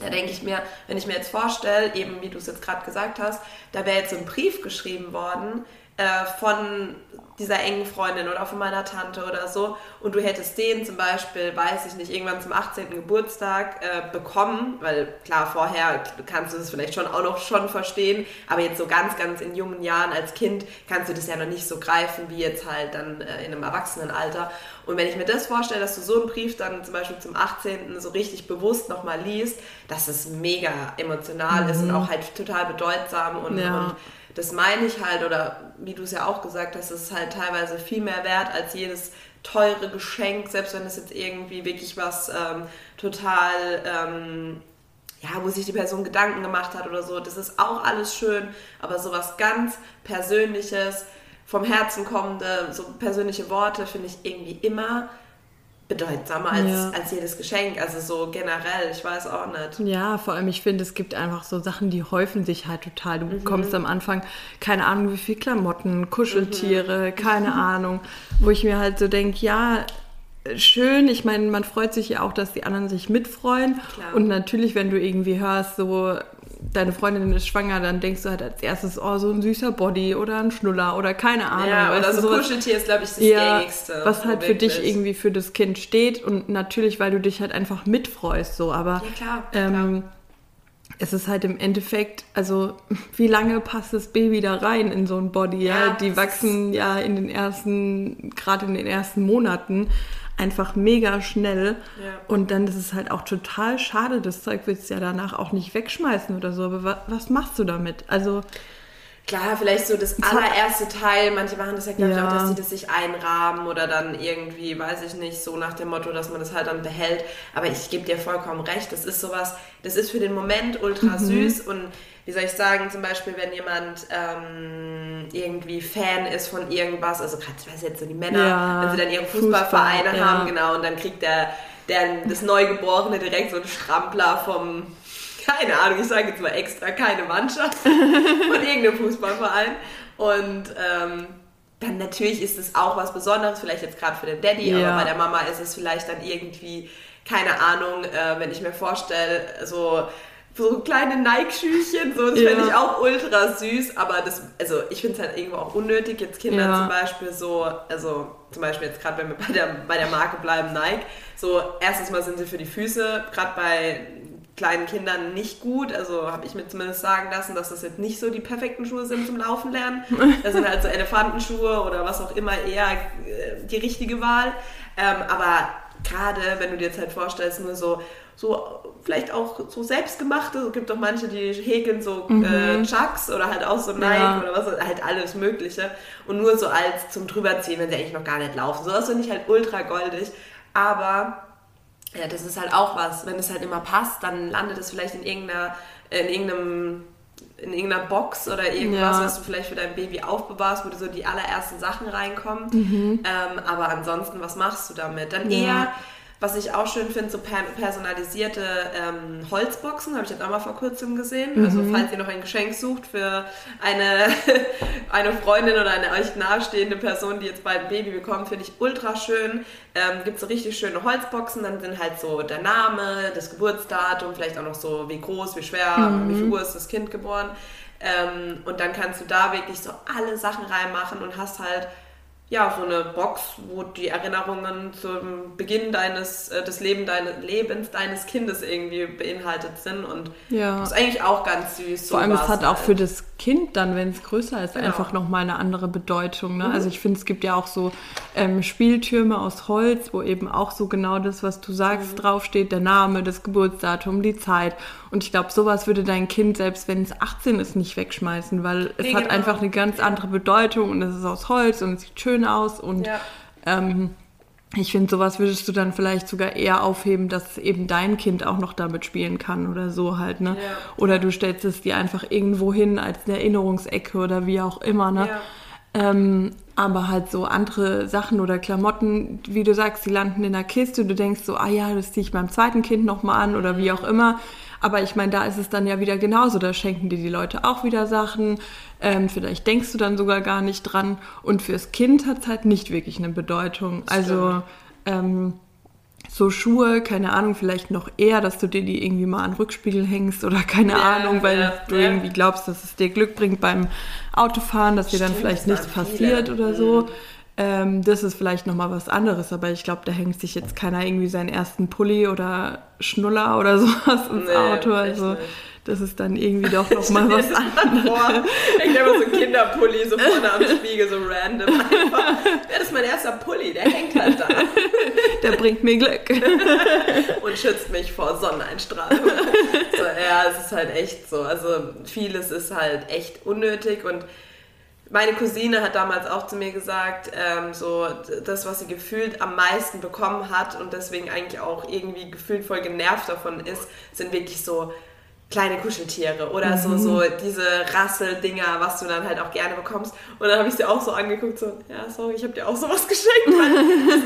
da denke ich mir, wenn ich mir jetzt vorstelle, eben wie du es jetzt gerade gesagt hast, da wäre jetzt so ein Brief geschrieben worden, äh, von dieser engen Freundin oder von meiner Tante oder so und du hättest den zum Beispiel, weiß ich nicht, irgendwann zum 18. Geburtstag äh, bekommen, weil klar, vorher kannst du das vielleicht schon auch noch schon verstehen, aber jetzt so ganz, ganz in jungen Jahren als Kind kannst du das ja noch nicht so greifen wie jetzt halt dann äh, in einem Erwachsenenalter. Und wenn ich mir das vorstelle, dass du so einen Brief dann zum Beispiel zum 18. so richtig bewusst nochmal liest, dass es mega emotional mhm. ist und mhm. auch halt total bedeutsam und, ja. und das meine ich halt, oder wie du es ja auch gesagt hast, es ist halt teilweise viel mehr wert als jedes teure Geschenk, selbst wenn es jetzt irgendwie wirklich was ähm, total, ähm, ja, wo sich die Person Gedanken gemacht hat oder so. Das ist auch alles schön, aber sowas ganz Persönliches, vom Herzen kommende, so persönliche Worte finde ich irgendwie immer bedeutsamer als, ja. als jedes Geschenk. Also so generell, ich weiß auch nicht. Ja, vor allem, ich finde, es gibt einfach so Sachen, die häufen sich halt total. Du mhm. bekommst am Anfang keine Ahnung, wie viel Klamotten, Kuscheltiere, mhm. keine Ahnung, wo ich mir halt so denke, ja, schön. Ich meine, man freut sich ja auch, dass die anderen sich mitfreuen. Klar. Und natürlich, wenn du irgendwie hörst, so deine Freundin ist schwanger, dann denkst du halt als erstes, oh, so ein süßer Body oder ein Schnuller oder keine Ahnung. Ja, oder so sowas, Kuscheltier ist, glaube ich, das ja, gängigste. Was halt für dich irgendwie für das Kind steht und natürlich, weil du dich halt einfach mitfreust, so. Aber ja, klar, ähm, klar. es ist halt im Endeffekt, also wie lange passt das Baby da rein in so ein Body? Ja, ja? die wachsen ja in den ersten, gerade in den ersten Monaten einfach mega schnell. Ja. Und dann ist es halt auch total schade. Das Zeug willst du ja danach auch nicht wegschmeißen oder so. Aber was, was machst du damit? Also. Klar, vielleicht so das allererste Teil. Manche machen das ja, glaube ja. ich, auch, dass sie das sich einrahmen oder dann irgendwie, weiß ich nicht, so nach dem Motto, dass man das halt dann behält. Aber ich gebe dir vollkommen recht. Das ist sowas, das ist für den Moment ultra mhm. süß und wie soll ich sagen, zum Beispiel, wenn jemand ähm, irgendwie Fan ist von irgendwas, also gerade, ich weiß jetzt so die Männer, ja, wenn sie dann ihre Fußballvereine Fußball, haben, ja. genau, und dann kriegt der, der das Neugeborene direkt so einen Strampler vom, keine Ahnung, ich sage jetzt mal extra, keine Mannschaft, von irgendeinem Fußballverein. Und ähm, dann natürlich ist es auch was Besonderes, vielleicht jetzt gerade für den Daddy, ja. aber bei der Mama ist es vielleicht dann irgendwie, keine Ahnung, äh, wenn ich mir vorstelle, so so kleine Nike-Schüchchen, so, das ja. finde ich auch ultra süß, aber das, also ich finde es halt irgendwo auch unnötig, jetzt Kinder ja. zum Beispiel so, also zum Beispiel jetzt gerade, wenn wir bei der, bei der Marke bleiben, Nike, so erstens mal sind sie für die Füße, gerade bei kleinen Kindern nicht gut, also habe ich mir zumindest sagen lassen, dass das jetzt nicht so die perfekten Schuhe sind zum Laufen lernen. Das sind halt so Elefantenschuhe oder was auch immer eher äh, die richtige Wahl, ähm, aber gerade wenn du dir jetzt halt vorstellst, nur so so vielleicht auch so selbstgemachte. Es gibt auch manche, die häkeln so mhm. äh, Chucks oder halt auch so Nike ja. oder was, halt alles Mögliche. Und nur so als zum drüberziehen, wenn sie eigentlich noch gar nicht laufen. So das finde ich halt ultra goldig. Aber ja, das ist halt auch was. Wenn es halt immer passt, dann landet es vielleicht in irgendeiner, in irgendeinem in irgendeiner Box oder irgendwas, ja. was du vielleicht für dein Baby aufbewahrst, wo so die allerersten Sachen reinkommen. Mhm. Ähm, aber ansonsten, was machst du damit? Dann ja. eher was ich auch schön finde, so personalisierte ähm, Holzboxen, habe ich jetzt auch mal vor kurzem gesehen. Mhm. Also falls ihr noch ein Geschenk sucht für eine, eine Freundin oder eine euch nahestehende Person, die jetzt bald ein Baby bekommt, finde ich ultra schön. Ähm, Gibt es so richtig schöne Holzboxen, dann sind halt so der Name, das Geburtsdatum, vielleicht auch noch so wie groß, wie schwer, mhm. wie viel Uhr ist das Kind geboren. Ähm, und dann kannst du da wirklich so alle Sachen reinmachen und hast halt ja, so eine Box, wo die Erinnerungen zum Beginn deines, äh, des Leben deines, Lebens deines Kindes irgendwie beinhaltet sind und ja. ist eigentlich auch ganz süß. Vor allem, es hat halt. auch für das Kind dann, wenn es größer ist, genau. einfach nochmal eine andere Bedeutung. Ne? Mhm. Also ich finde, es gibt ja auch so ähm, Spieltürme aus Holz, wo eben auch so genau das, was du sagst, mhm. draufsteht, der Name, das Geburtsdatum, die Zeit. Und ich glaube, sowas würde dein Kind, selbst wenn es 18 ist, nicht wegschmeißen, weil es nee, hat genau. einfach eine ganz andere Bedeutung und es ist aus Holz und es sieht schön aus und ja. ähm, ich finde, sowas würdest du dann vielleicht sogar eher aufheben, dass eben dein Kind auch noch damit spielen kann oder so halt, ne? Ja. Oder du stellst es dir einfach irgendwo hin als eine Erinnerungsecke oder wie auch immer, ne? Ja. Ähm, aber halt so andere Sachen oder Klamotten, wie du sagst, die landen in der Kiste, du denkst so, ah ja, das ziehe ich meinem zweiten Kind nochmal an oder wie auch immer. Aber ich meine, da ist es dann ja wieder genauso. Da schenken dir die Leute auch wieder Sachen. Ähm, vielleicht denkst du dann sogar gar nicht dran. Und fürs Kind hat es halt nicht wirklich eine Bedeutung. Das also ähm, so Schuhe, keine Ahnung, vielleicht noch eher, dass du dir die irgendwie mal an Rückspiegel hängst oder keine ja, Ahnung, weil ja, du ja. irgendwie glaubst, dass es dir Glück bringt beim Autofahren, dass Stimmt, dir dann vielleicht nichts passiert oder so. Ähm, das ist vielleicht nochmal was anderes, aber ich glaube, da hängt sich jetzt keiner irgendwie seinen ersten Pulli oder Schnuller oder sowas ins nee, Auto. Also das ist dann irgendwie doch nochmal was anderes. Ich habe so einen Kinderpulli so vorne am Spiegel, so random einfach. Das ist mein erster Pulli, der hängt halt da. Der bringt mir Glück. Und schützt mich vor Sonneneinstrahlung. So, ja, es ist halt echt so. Also vieles ist halt echt unnötig und meine Cousine hat damals auch zu mir gesagt, ähm, so das, was sie gefühlt am meisten bekommen hat und deswegen eigentlich auch irgendwie gefühlt voll genervt davon ist, sind wirklich so kleine Kuscheltiere oder mhm. so, so diese Rasseldinger, was du dann halt auch gerne bekommst. Und dann habe ich sie auch so angeguckt, so, ja, sorry, ich habe dir auch sowas geschenkt.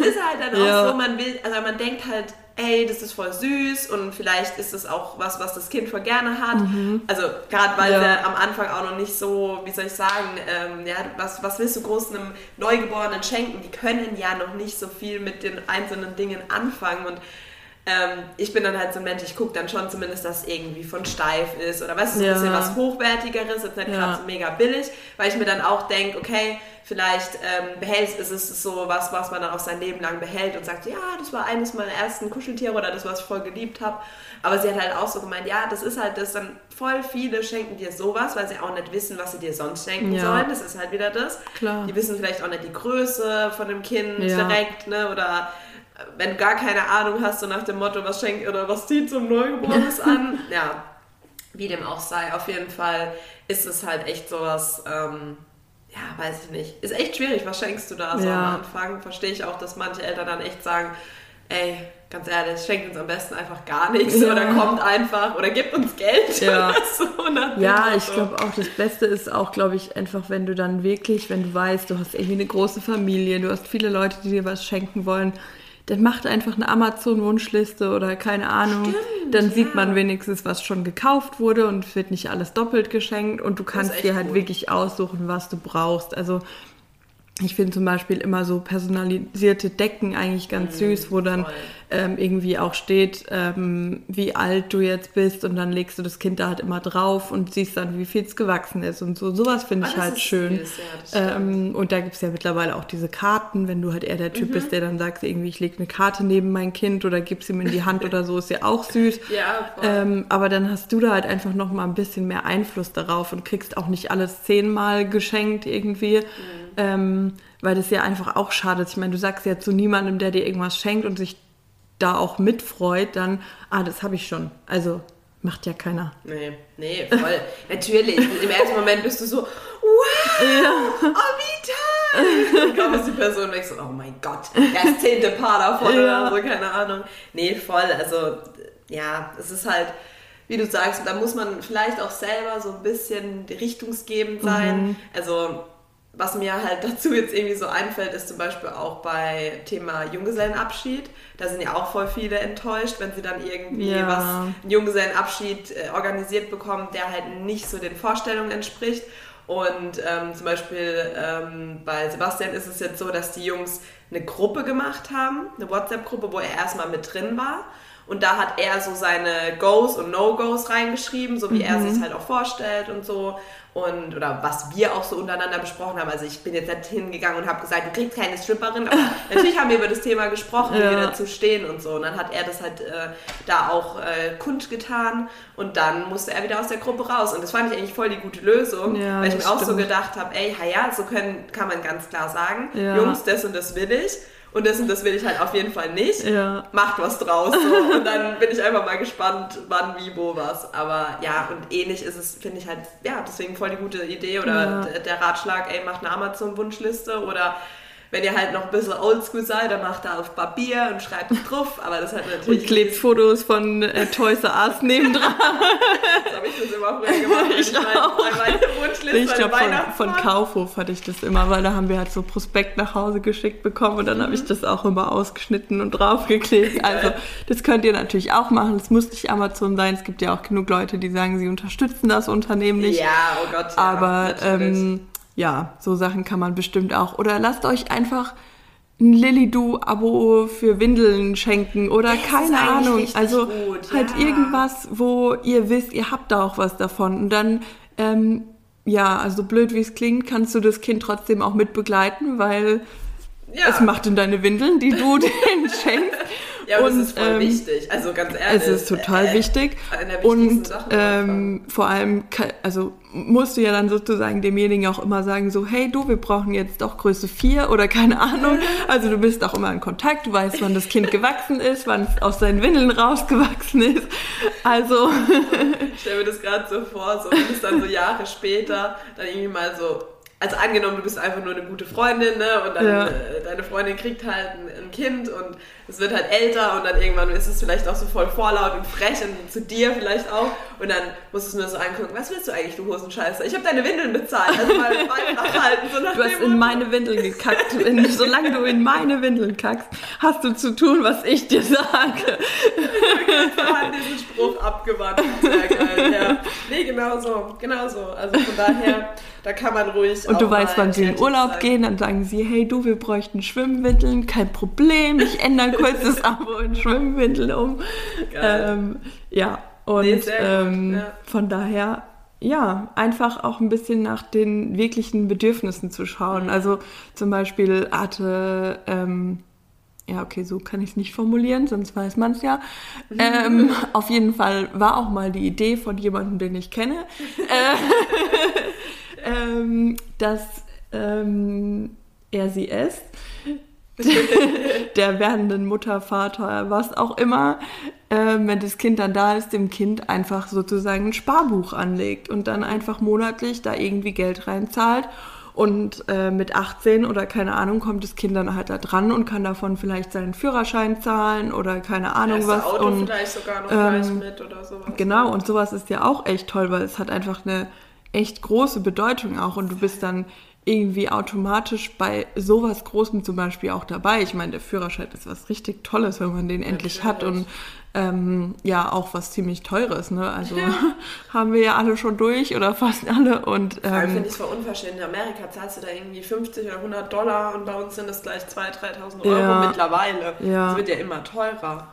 Es ist halt dann ja. auch so, man will, also man denkt halt, ey, das ist voll süß und vielleicht ist es auch was, was das Kind voll gerne hat. Mhm. Also gerade weil ja. wir am Anfang auch noch nicht so, wie soll ich sagen, ähm, ja, was, was willst du groß einem Neugeborenen schenken? Die können ja noch nicht so viel mit den einzelnen Dingen anfangen und ähm, ich bin dann halt so ein Mensch, ich gucke dann schon zumindest, dass es irgendwie von steif ist oder was, ja. ein bisschen was Hochwertigeres, jetzt nicht ja. gerade so mega billig, weil ich mir dann auch denke, okay, vielleicht ähm, behältst, ist es so was, was man dann auch sein Leben lang behält und sagt, ja, das war eines meiner ersten Kuscheltiere oder das, was ich voll geliebt habe. Aber sie hat halt auch so gemeint, ja, das ist halt das, dann voll viele schenken dir sowas, weil sie auch nicht wissen, was sie dir sonst schenken ja. sollen. Das ist halt wieder das. Klar. Die wissen vielleicht auch nicht die Größe von dem Kind direkt, ne, oder wenn du gar keine Ahnung hast, so nach dem Motto, was schenkt oder was zieht ein Neugeborenes an, ja, wie dem auch sei, auf jeden Fall ist es halt echt sowas, ähm, ja, weiß ich nicht. Ist echt schwierig, was schenkst du da so ja. am Anfang? Verstehe ich auch, dass manche Eltern dann echt sagen, ey, ganz ehrlich, schenkt uns am besten einfach gar nichts ja. oder kommt einfach oder gibt uns Geld ja. oder so. Ja, ich glaube auch, das Beste ist auch, glaube ich, einfach, wenn du dann wirklich, wenn du weißt, du hast irgendwie eine große Familie, du hast viele Leute, die dir was schenken wollen, dann macht einfach eine Amazon-Wunschliste oder keine Ahnung. Stimmt, dann ja. sieht man wenigstens, was schon gekauft wurde und es wird nicht alles doppelt geschenkt und du kannst dir halt gut. wirklich aussuchen, was du brauchst. Also ich finde zum Beispiel immer so personalisierte Decken eigentlich ganz mhm, süß, wo dann ähm, irgendwie auch steht, ähm, wie alt du jetzt bist und dann legst du das Kind da halt immer drauf und siehst dann, wie viel es gewachsen ist und so. Sowas finde ich halt schön. Süß, ja, ähm, und da gibt es ja mittlerweile auch diese Karten, wenn du halt eher der Typ mhm. bist, der dann sagt, irgendwie, ich lege eine Karte neben mein Kind oder gib's ihm in die Hand oder so, ist ja auch süß. Ja, ähm, aber dann hast du da halt einfach noch mal ein bisschen mehr Einfluss darauf und kriegst auch nicht alles zehnmal geschenkt irgendwie. Mhm ähm, weil das ja einfach auch schade ist. Ich meine, du sagst ja zu niemandem, der dir irgendwas schenkt und sich da auch mitfreut, dann, ah, das habe ich schon. Also macht ja keiner. Nee, nee, voll. Natürlich. Im ersten Moment bist du so, wow, ja. oh, wie toll. Dann kommt die Person weg so, oh mein Gott, das zehnte Paar davon ja. oder so, keine Ahnung. Nee, voll. Also, ja, es ist halt, wie du sagst, da muss man vielleicht auch selber so ein bisschen richtungsgebend sein. Mhm. Also, was mir halt dazu jetzt irgendwie so einfällt, ist zum Beispiel auch bei Thema Junggesellenabschied. Da sind ja auch voll viele enttäuscht, wenn sie dann irgendwie ja. was, einen Junggesellenabschied äh, organisiert bekommen, der halt nicht so den Vorstellungen entspricht. Und ähm, zum Beispiel ähm, bei Sebastian ist es jetzt so, dass die Jungs eine Gruppe gemacht haben, eine WhatsApp-Gruppe, wo er erstmal mit drin war. Und da hat er so seine Goes und No-Goes reingeschrieben, so wie mhm. er sich halt auch vorstellt und so und oder was wir auch so untereinander besprochen haben. Also ich bin jetzt nicht hingegangen und habe gesagt, du kriegst keine Stripperin, aber natürlich haben wir über das Thema gesprochen, ja. wie wir dazu stehen und so. Und dann hat er das halt äh, da auch äh, kundgetan und dann musste er wieder aus der Gruppe raus. Und das fand ich eigentlich voll die gute Lösung, ja, weil ich mir stimmt. auch so gedacht habe, ey, ja, so können, kann man ganz klar sagen, ja. Jungs, das und das will ich und das und das will ich halt auf jeden Fall nicht. Ja. Macht was draus. So. Und dann bin ich einfach mal gespannt, wann, wie, wo, was. Aber ja, und ähnlich ist es, finde ich halt, ja, deswegen voll die gute Idee oder ja. der Ratschlag, ey, macht eine Amazon-Wunschliste oder wenn ihr halt noch ein bisschen oldschool seid, dann macht er auf Papier und schreibt drauf, aber das hat natürlich... Und klebt Fotos von äh, Toys R Us nebendran. das habe ich das immer früher gemacht. Ich, ich auch. Meine Wunschliste, ich glaube, von, von, Kaufhof hatte ich das immer, weil da haben wir halt so Prospekt nach Hause geschickt bekommen und dann mhm. habe ich das auch immer ausgeschnitten und draufgeklebt. Also das könnt ihr natürlich auch machen. Es muss nicht Amazon sein. Es gibt ja auch genug Leute, die sagen, sie unterstützen das Unternehmen nicht. Ja, oh Gott. Ja, aber ähm, ja, so Sachen kann man bestimmt auch. Oder lasst euch einfach ein Lilly-Do-Abo für Windeln schenken oder das keine Ahnung. Also gut, halt ja. irgendwas, wo ihr wisst, ihr habt da auch was davon. Und dann, ähm, ja, also blöd wie es klingt, kannst du das Kind trotzdem auch mit begleiten, weil ja. es macht in deine Windeln, die du denen schenkst. Ja, und, das ist voll ähm, wichtig. Also ganz ehrlich. Es ist total äh, wichtig. Und ähm, vor allem, also musst du ja dann sozusagen demjenigen auch immer sagen, so, hey du, wir brauchen jetzt doch Größe 4 oder keine Ahnung. Also du bist auch immer in Kontakt, du weißt, wann das Kind gewachsen ist, wann es aus seinen Windeln rausgewachsen ist. Also. Ich stelle mir das gerade so vor, so wenn es dann so Jahre später dann irgendwie mal so also angenommen, du bist einfach nur eine gute Freundin, ne? Und dann ja. äh, deine Freundin kriegt halt ein, ein, Kind und es wird halt älter und dann irgendwann ist es vielleicht auch so voll vorlaut und frech und zu dir vielleicht auch. Und dann musst du es nur so angucken, was willst du eigentlich, du Hosenscheiße? Ich habe deine Windeln bezahlt, also mal nachhalten. So nach du hast in meine Windeln gekackt. Wenn, solange du in meine Windeln kackst, hast du zu tun, was ich dir sage. ich habe diesen Spruch abgewandt. Sehr geil, ja. Nee, genau so, genau so. Also von daher da kann man ruhig. Und du weißt, wann sie in Urlaub sein. gehen, dann sagen sie, hey du, wir bräuchten Schwimmwindeln, kein Problem, ich ändere kurz das Abo in Schwimmwindeln um. Ähm, ja, und nee, ähm, ja. von daher ja, einfach auch ein bisschen nach den wirklichen Bedürfnissen zu schauen. Mhm. Also zum Beispiel hatte, ähm, ja, okay, so kann ich es nicht formulieren, sonst weiß man es ja. Mhm. Ähm, auf jeden Fall war auch mal die Idee von jemandem, den ich kenne. Äh, ähm, dass ähm, er sie ist, der werdenden Mutter, Vater, was auch immer, ähm, wenn das Kind dann da ist, dem Kind einfach sozusagen ein Sparbuch anlegt und dann einfach monatlich da irgendwie Geld reinzahlt. Und äh, mit 18 oder keine Ahnung kommt das Kind dann halt da dran und kann davon vielleicht seinen Führerschein zahlen oder keine Ahnung das was. Auto und vielleicht sogar noch ähm, mit oder sowas. Genau, und sowas ist ja auch echt toll, weil es hat einfach eine echt große Bedeutung auch und du bist dann irgendwie automatisch bei sowas Großem zum Beispiel auch dabei. Ich meine, der Führerschein ist was richtig Tolles, wenn man den endlich ja, hat und ähm, ja auch was ziemlich Teures. Ne? Also ja. haben wir ja alle schon durch oder fast alle. Und ähm, finde ich es voll unverschämt. In Amerika zahlst du da irgendwie 50 oder 100 Dollar und bei uns sind es gleich 2.000, 3.000 Euro ja, mittlerweile. Ja. Das wird ja immer teurer.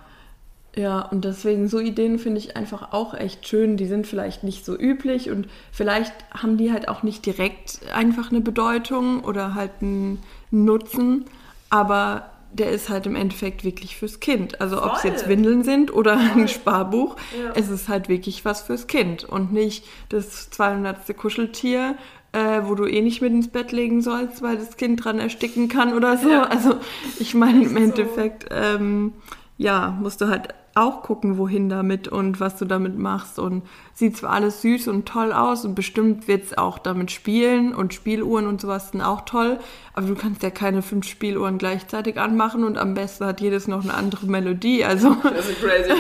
Ja, und deswegen so Ideen finde ich einfach auch echt schön. Die sind vielleicht nicht so üblich und vielleicht haben die halt auch nicht direkt einfach eine Bedeutung oder halt einen Nutzen, aber der ist halt im Endeffekt wirklich fürs Kind. Also ob es jetzt Windeln sind oder Voll. ein Sparbuch, ja. es ist halt wirklich was fürs Kind und nicht das 200. Kuscheltier, äh, wo du eh nicht mit ins Bett legen sollst, weil das Kind dran ersticken kann oder so. Ja. Also ich meine im Endeffekt, so. ähm, ja, musst du halt auch gucken, wohin damit und was du damit machst. Und sieht zwar alles süß und toll aus und bestimmt wird es auch damit spielen und Spieluhren und sowas sind auch toll, aber du kannst ja keine fünf Spieluhren gleichzeitig anmachen und am besten hat jedes noch eine andere Melodie. Also. Das ist crazy.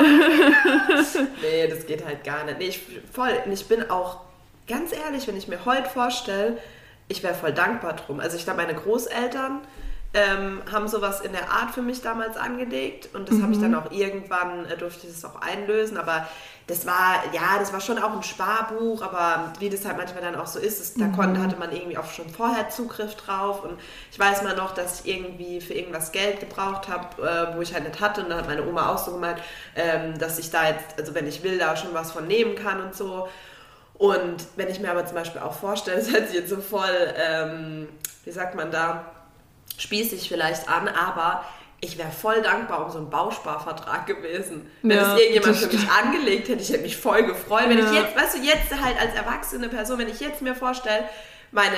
nee, das geht halt gar nicht. Nee, ich, voll. Ich bin auch ganz ehrlich, wenn ich mir heute vorstelle, ich wäre voll dankbar drum. Also ich glaube, meine Großeltern ähm, haben sowas in der Art für mich damals angelegt und das mhm. habe ich dann auch irgendwann, äh, durfte ich das auch einlösen, aber das war, ja, das war schon auch ein Sparbuch, aber wie das halt manchmal dann auch so ist, das, da mhm. konnte, hatte man irgendwie auch schon vorher Zugriff drauf und ich weiß mal noch, dass ich irgendwie für irgendwas Geld gebraucht habe, äh, wo ich halt nicht hatte und dann hat meine Oma auch so gemeint, ähm, dass ich da jetzt, also wenn ich will, da schon was von nehmen kann und so und wenn ich mir aber zum Beispiel auch vorstelle, das hört sich jetzt so voll, ähm, wie sagt man da, spießig vielleicht an, aber ich wäre voll dankbar um so einen Bausparvertrag gewesen. Wenn ja, es irgendjemand für mich angelegt hätte, ich hätte mich voll gefreut. Wenn ja. ich jetzt, weißt du, jetzt halt als erwachsene Person, wenn ich jetzt mir vorstelle, meine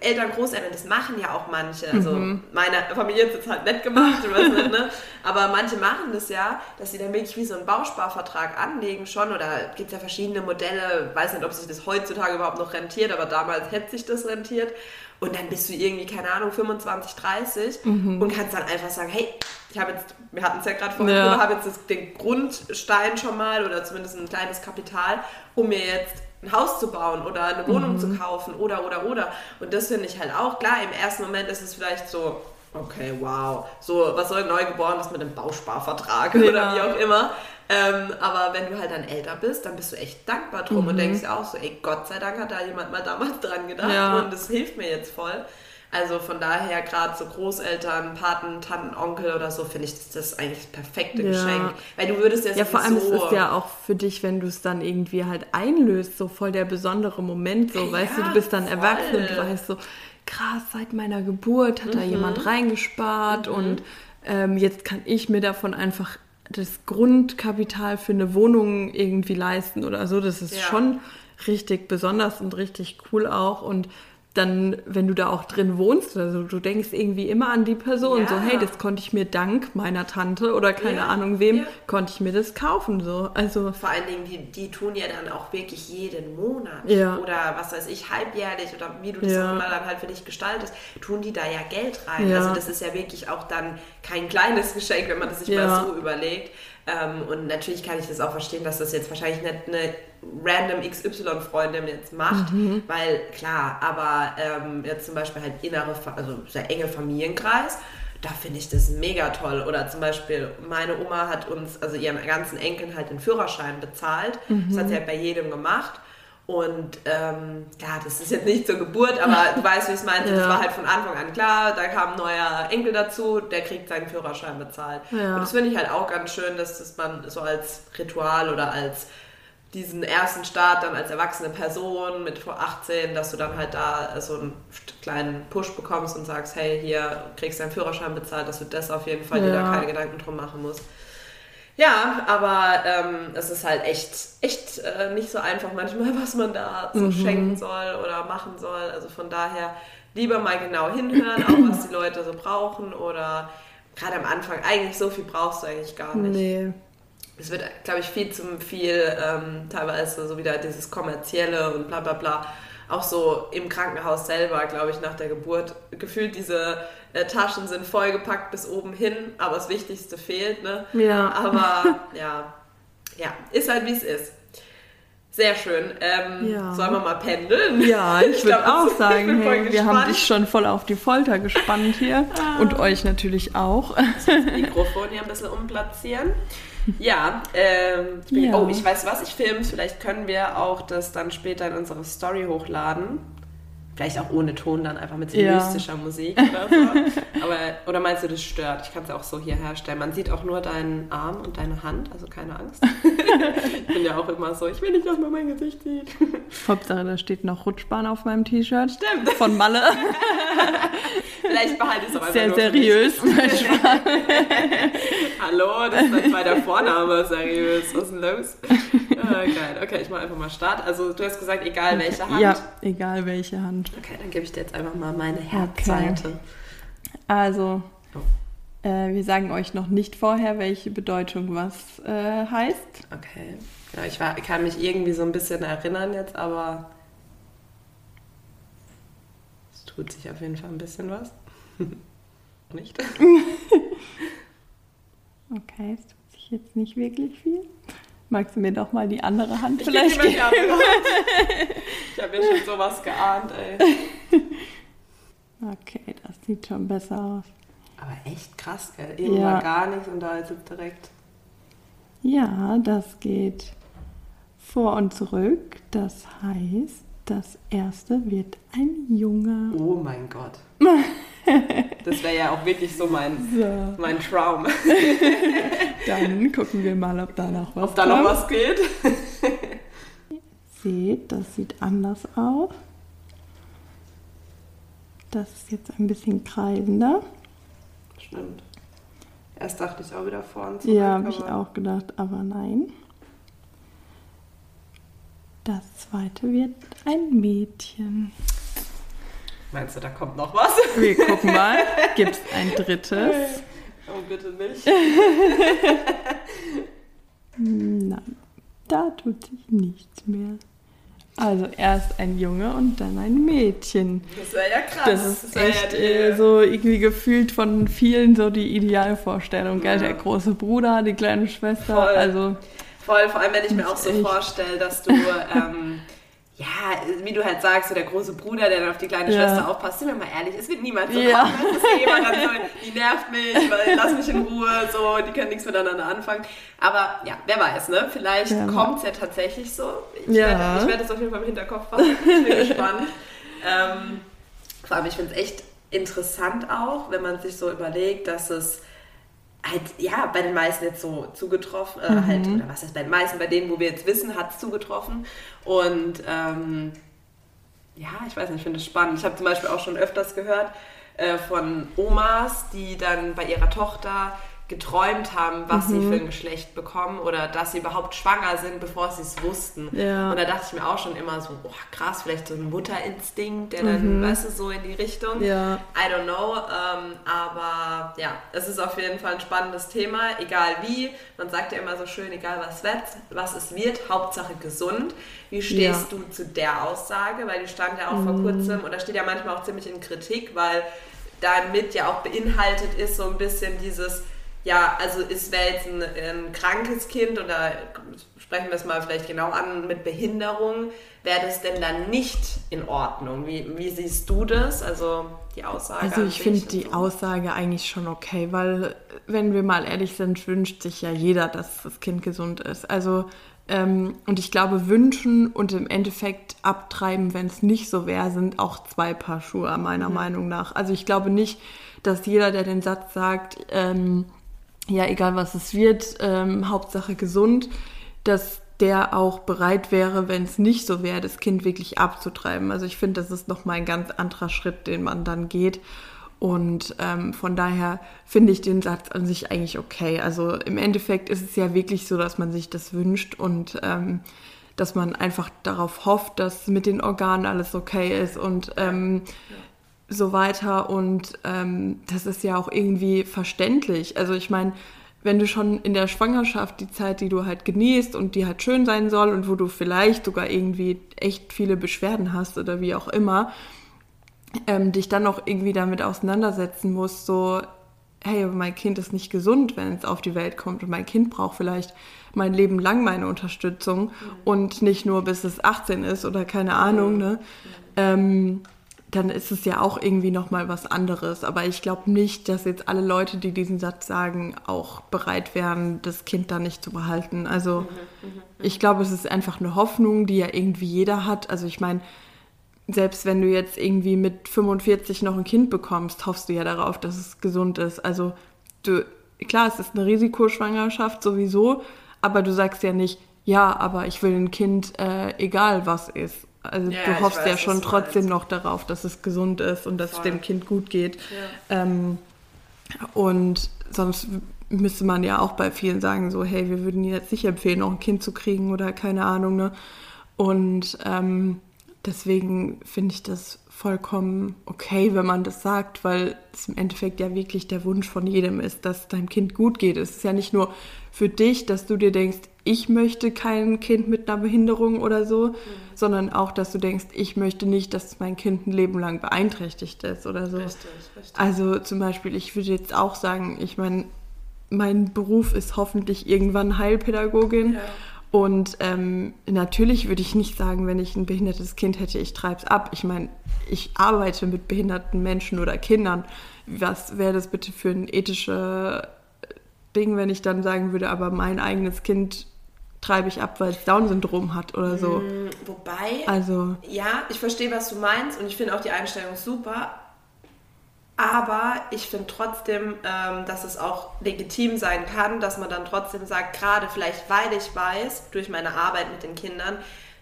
Eltern, Großeltern, das machen ja auch manche. Also mhm. meine Familie hat es halt nett gemacht, nicht, ne? aber manche machen das ja, dass sie dann wirklich wie so einen Bausparvertrag anlegen schon. Oder gibt es ja verschiedene Modelle, weiß nicht, ob sich das heutzutage überhaupt noch rentiert, aber damals hätte sich das rentiert. Und dann bist du irgendwie, keine Ahnung, 25, 30 mhm. und kannst dann einfach sagen, hey, ich habe jetzt, wir hatten es ja gerade vorhin, ja. habe jetzt das, den Grundstein schon mal oder zumindest ein kleines Kapital, um mir jetzt ein Haus zu bauen oder eine Wohnung mhm. zu kaufen oder, oder, oder. Und das finde ich halt auch, klar, im ersten Moment ist es vielleicht so, okay, wow, so, was soll Neugeborenes mit einem Bausparvertrag ja. oder wie auch immer. Ähm, aber wenn du halt dann älter bist, dann bist du echt dankbar drum mhm. und denkst auch so, ey, Gott sei Dank hat da jemand mal damals dran gedacht ja. und das hilft mir jetzt voll. Also von daher gerade so Großeltern, Paten, Tanten, Onkel oder so, finde ich das, das eigentlich das perfekte ja. Geschenk. Weil du würdest ja Ja, vor allem so ist es ja auch für dich, wenn du es dann irgendwie halt einlöst, so voll der besondere Moment, so, ja, weißt du, du bist dann voll. erwachsen und du weißt so, krass, seit meiner Geburt hat mhm. da jemand reingespart mhm. und ähm, jetzt kann ich mir davon einfach das Grundkapital für eine Wohnung irgendwie leisten oder so. Das ist ja. schon richtig besonders und richtig cool auch. Und dann, wenn du da auch drin wohnst, also du denkst irgendwie immer an die Person, ja. so hey, das konnte ich mir dank meiner Tante oder keine ja. Ahnung wem, ja. konnte ich mir das kaufen, so. Also vor allen Dingen, die, die tun ja dann auch wirklich jeden Monat oder was weiß ich, halbjährlich oder wie du das auch immer dann halt für dich gestaltest, tun die da ja Geld rein. Also das ist ja wirklich auch dann kein kleines Geschenk, wenn man das sich mal so überlegt. Ähm, und natürlich kann ich das auch verstehen, dass das jetzt wahrscheinlich nicht eine random XY-Freundin jetzt macht, mhm. weil klar, aber ähm, jetzt zum Beispiel halt innere, also sehr enge Familienkreis, da finde ich das mega toll. Oder zum Beispiel, meine Oma hat uns, also ihren ganzen Enkeln halt den Führerschein bezahlt. Mhm. Das hat sie halt bei jedem gemacht. Und ähm, ja, das ist jetzt nicht zur Geburt, aber du weißt, wie ich es meinte. Ja. Das war halt von Anfang an klar. Da kam ein neuer Enkel dazu, der kriegt seinen Führerschein bezahlt. Ja. Und das finde ich halt auch ganz schön, dass das man so als Ritual oder als diesen ersten Start dann als erwachsene Person mit vor 18, dass du dann halt da so einen kleinen Push bekommst und sagst, hey, hier kriegst du deinen Führerschein bezahlt, dass du das auf jeden Fall ja. dir da keine Gedanken drum machen musst. Ja, aber ähm, es ist halt echt, echt äh, nicht so einfach manchmal, was man da so mhm. schenken soll oder machen soll. Also von daher lieber mal genau hinhören, auch was die Leute so brauchen oder gerade am Anfang, eigentlich so viel brauchst du eigentlich gar nicht. Nee. Es wird, glaube ich, viel zu viel, ähm, teilweise so wieder dieses kommerzielle und bla bla bla auch so im Krankenhaus selber, glaube ich, nach der Geburt, gefühlt diese äh, Taschen sind vollgepackt bis oben hin, aber das Wichtigste fehlt, ne? Ja. Aber ja, ja, ist halt wie es ist. Sehr schön. Ähm, ja. Sollen wir mal pendeln? Ja, ich, ich würde auch sagen, hey, wir haben dich schon voll auf die Folter gespannt hier ah. und euch natürlich auch. Das Mikrofon hier ein bisschen umplatzieren. Ja, ähm, ja, oh, ich weiß was, ich filme Vielleicht können wir auch das dann später in unsere Story hochladen. Vielleicht auch ohne Ton, dann einfach mit so ja. mystischer Musik oder so. Aber, oder meinst du, das stört? Ich kann es auch so hier herstellen. Man sieht auch nur deinen Arm und deine Hand, also keine Angst. ich bin ja auch immer so, ich will nicht, dass man mein Gesicht sieht. Hauptsache, da steht noch Rutschbahn auf meinem T-Shirt. Stimmt. Von Malle. Vielleicht behalte ich es auch einfach Sehr seriös. Hallo, das ist mein zweiter Vorname, seriös. Was ist denn los? Ah, geil. Okay, ich mache einfach mal Start. Also du hast gesagt, egal welche Hand. Ja, egal welche Hand. Okay, dann gebe ich dir jetzt einfach mal meine Herzseite. Okay. Also, oh. äh, wir sagen euch noch nicht vorher, welche Bedeutung was äh, heißt. Okay. Ja, ich war, kann mich irgendwie so ein bisschen erinnern jetzt, aber es tut sich auf jeden Fall ein bisschen was. nicht? okay, es tut sich jetzt nicht wirklich viel. Magst du mir doch mal die andere Hand ich vielleicht geben? Die andere Hand. Ich habe ja schon sowas geahnt, ey. Okay, das sieht schon besser aus. Aber echt krass, gell? Eben ja. gar nichts und da ist es direkt. Ja, das geht vor und zurück. Das heißt, das erste wird ein Junge. Oh mein Gott. Das wäre ja auch wirklich so mein, so. mein Traum. Dann gucken wir mal, ob da noch was Ob da noch was geht. Seht, das sieht anders aus. Das ist jetzt ein bisschen kreisender. Stimmt. Erst dachte ich auch wieder vorn zurück. Ja, habe ich auch gedacht, aber nein. Das zweite wird ein Mädchen. Meinst du, da kommt noch was? Wir gucken mal. Gibt es ein drittes? Oh, bitte nicht. Nein, da tut sich nichts mehr. Also erst ein Junge und dann ein Mädchen. Das wäre ja krass. Das ist das echt ja äh, so irgendwie gefühlt von vielen so die Idealvorstellung. Ja. Der große Bruder, die kleine Schwester. Voll. Also, Voll, vor allem wenn ich mir auch so vorstelle, dass du ähm, ja, wie du halt sagst, so der große Bruder, der dann auf die kleine ja. Schwester aufpasst, sind wir mal ehrlich, es wird niemand so ja. kommen. Das ist jemand dann so, die nervt mich, weil lass mich in Ruhe, so, die können nichts miteinander anfangen. Aber ja, wer weiß, ne? Vielleicht ja. kommt es ja tatsächlich so. Ich ja. werde werd das auf jeden Fall im Hinterkopf haben. Ich bin gespannt. Ähm, vor allem, ich finde es echt interessant auch, wenn man sich so überlegt, dass es halt, ja, bei den meisten jetzt so zugetroffen, äh, mhm. halt, oder was heißt bei den meisten, bei denen, wo wir jetzt wissen, hat es zugetroffen. Und ähm, ja, ich weiß nicht, ich finde es spannend. Ich habe zum Beispiel auch schon öfters gehört äh, von Omas, die dann bei ihrer Tochter geträumt haben, was mhm. sie für ein Geschlecht bekommen oder dass sie überhaupt schwanger sind, bevor sie es wussten. Ja. Und da dachte ich mir auch schon immer so, oh krass, vielleicht so ein Mutterinstinkt, der dann, mhm. weißt du, so in die Richtung. Ja. I don't know. Ähm, aber ja, es ist auf jeden Fall ein spannendes Thema, egal wie. Man sagt ja immer so schön, egal was wird, was es wird, Hauptsache gesund. Wie stehst ja. du zu der Aussage? Weil die stand ja auch mhm. vor kurzem oder steht ja manchmal auch ziemlich in Kritik, weil damit ja auch beinhaltet ist so ein bisschen dieses ja, also ist wäre jetzt ein, ein, krankes Kind oder sprechen wir es mal vielleicht genau an mit Behinderung, wäre das denn dann nicht in Ordnung? Wie, wie siehst du das? Also die Aussage. Also ich finde die so. Aussage eigentlich schon okay, weil wenn wir mal ehrlich sind, wünscht sich ja jeder, dass das Kind gesund ist. Also ähm, und ich glaube, wünschen und im Endeffekt abtreiben, wenn es nicht so wäre, sind auch zwei Paar Schuhe, meiner mhm. Meinung nach. Also ich glaube nicht, dass jeder, der den Satz sagt, ähm, ja, egal was es wird, ähm, Hauptsache gesund, dass der auch bereit wäre, wenn es nicht so wäre, das Kind wirklich abzutreiben. Also ich finde, das ist nochmal ein ganz anderer Schritt, den man dann geht. Und ähm, von daher finde ich den Satz an sich eigentlich okay. Also im Endeffekt ist es ja wirklich so, dass man sich das wünscht und ähm, dass man einfach darauf hofft, dass mit den Organen alles okay ist und ähm, so weiter. Und ähm, das ist ja auch irgendwie verständlich. Also ich meine, wenn du schon in der Schwangerschaft die Zeit, die du halt genießt und die halt schön sein soll und wo du vielleicht sogar irgendwie echt viele Beschwerden hast oder wie auch immer, ähm, dich dann auch irgendwie damit auseinandersetzen musst, so, hey, mein Kind ist nicht gesund, wenn es auf die Welt kommt und mein Kind braucht vielleicht mein Leben lang meine Unterstützung mhm. und nicht nur bis es 18 ist oder keine Ahnung, ne? Mhm. Ähm, dann ist es ja auch irgendwie nochmal was anderes. Aber ich glaube nicht, dass jetzt alle Leute, die diesen Satz sagen, auch bereit wären, das Kind dann nicht zu behalten. Also mhm, mhm. ich glaube, es ist einfach eine Hoffnung, die ja irgendwie jeder hat. Also ich meine, selbst wenn du jetzt irgendwie mit 45 noch ein Kind bekommst, hoffst du ja darauf, dass es gesund ist. Also du, klar, es ist eine Risikoschwangerschaft sowieso, aber du sagst ja nicht, ja, aber ich will ein Kind, äh, egal was ist. Also ja, du hoffst weiß, ja schon trotzdem noch darauf, dass es gesund ist und dass Voll. es dem Kind gut geht. Ja. Ähm, und sonst müsste man ja auch bei vielen sagen, so, hey, wir würden jetzt nicht empfehlen, noch ein Kind zu kriegen oder keine Ahnung, ne? Und ähm, deswegen finde ich das vollkommen okay, wenn man das sagt, weil es im Endeffekt ja wirklich der Wunsch von jedem ist, dass deinem Kind gut geht. Es ist ja nicht nur für dich, dass du dir denkst, ich möchte kein Kind mit einer Behinderung oder so, mhm. sondern auch, dass du denkst, ich möchte nicht, dass mein Kind ein Leben lang beeinträchtigt ist oder so. Richtig, richtig. Also zum Beispiel, ich würde jetzt auch sagen, ich meine, mein Beruf ist hoffentlich irgendwann Heilpädagogin. Ja. Und ähm, natürlich würde ich nicht sagen, wenn ich ein behindertes Kind hätte, ich treibe es ab. Ich meine, ich arbeite mit behinderten Menschen oder Kindern. Was wäre das bitte für ein ethisches Ding, wenn ich dann sagen würde, aber mein eigenes Kind treibe ich ab, weil es Down-Syndrom hat oder so. Mm, wobei, also, ja, ich verstehe, was du meinst und ich finde auch die Einstellung super. Aber ich finde trotzdem, ähm, dass es auch legitim sein kann, dass man dann trotzdem sagt, gerade vielleicht weil ich weiß, durch meine Arbeit mit den Kindern,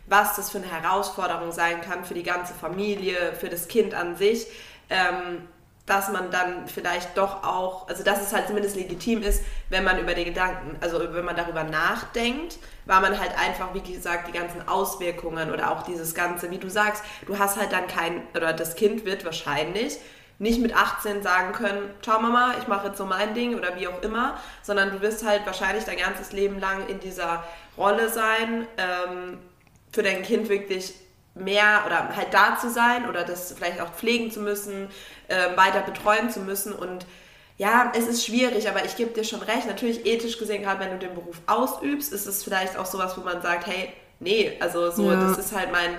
was das für eine Herausforderung sein kann für die ganze Familie, für das Kind an sich, ähm, dass man dann vielleicht doch auch, also dass es halt zumindest legitim ist, wenn man über die Gedanken, also wenn man darüber nachdenkt, weil man halt einfach, wie gesagt, die ganzen Auswirkungen oder auch dieses Ganze, wie du sagst, du hast halt dann kein, oder das Kind wird wahrscheinlich nicht mit 18 sagen können, ciao Mama, ich mache jetzt so mein Ding oder wie auch immer, sondern du wirst halt wahrscheinlich dein ganzes Leben lang in dieser Rolle sein, ähm, für dein Kind wirklich mehr oder halt da zu sein oder das vielleicht auch pflegen zu müssen, äh, weiter betreuen zu müssen und ja, es ist schwierig, aber ich gebe dir schon recht. Natürlich ethisch gesehen, gerade wenn du den Beruf ausübst, ist es vielleicht auch sowas, wo man sagt, hey, nee, also so, ja. das ist halt mein,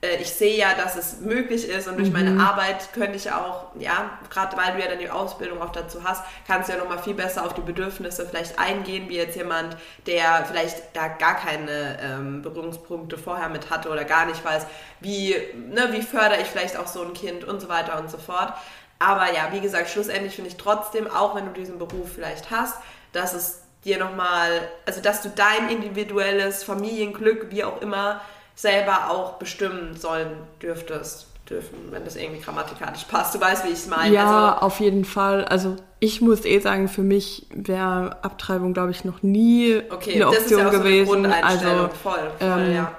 ich sehe ja, dass es möglich ist und durch mhm. meine Arbeit könnte ich auch, ja, gerade weil du ja dann die Ausbildung auch dazu hast, kannst du ja nochmal viel besser auf die Bedürfnisse vielleicht eingehen, wie jetzt jemand, der vielleicht da gar keine ähm, Berührungspunkte vorher mit hatte oder gar nicht weiß, wie, ne, wie fördere ich vielleicht auch so ein Kind und so weiter und so fort. Aber ja, wie gesagt, schlussendlich finde ich trotzdem, auch wenn du diesen Beruf vielleicht hast, dass es dir nochmal, also dass du dein individuelles Familienglück, wie auch immer, selber auch bestimmen sollen dürftest dürfen, wenn das irgendwie grammatikalisch passt. Du weißt, wie ich es meine. Ja, also, auf jeden Fall. Also ich muss eh sagen, für mich wäre Abtreibung, glaube ich, noch nie okay, eine Option ja gewesen. So eine also voll, voll ähm, ja.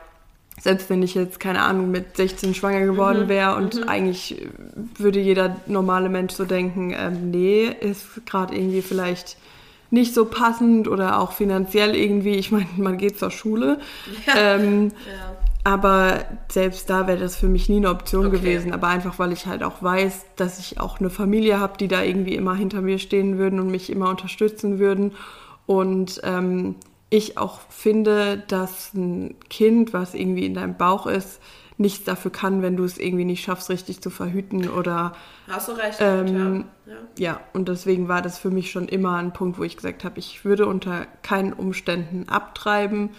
Selbst wenn ich jetzt, keine Ahnung, mit 16 schwanger geworden mhm, wäre und mhm. eigentlich würde jeder normale Mensch so denken, ähm, nee, ist gerade irgendwie vielleicht nicht so passend oder auch finanziell irgendwie. Ich meine, man geht zur Schule. Ja. Ähm, ja. Aber selbst da wäre das für mich nie eine Option okay. gewesen. Aber einfach, weil ich halt auch weiß, dass ich auch eine Familie habe, die da irgendwie immer hinter mir stehen würden und mich immer unterstützen würden. Und ähm, ich auch finde, dass ein Kind, was irgendwie in deinem Bauch ist, nichts dafür kann, wenn du es irgendwie nicht schaffst, richtig zu verhüten oder. Hast du recht. Ähm, ja. Ja. ja, und deswegen war das für mich schon immer ein Punkt, wo ich gesagt habe, ich würde unter keinen Umständen abtreiben.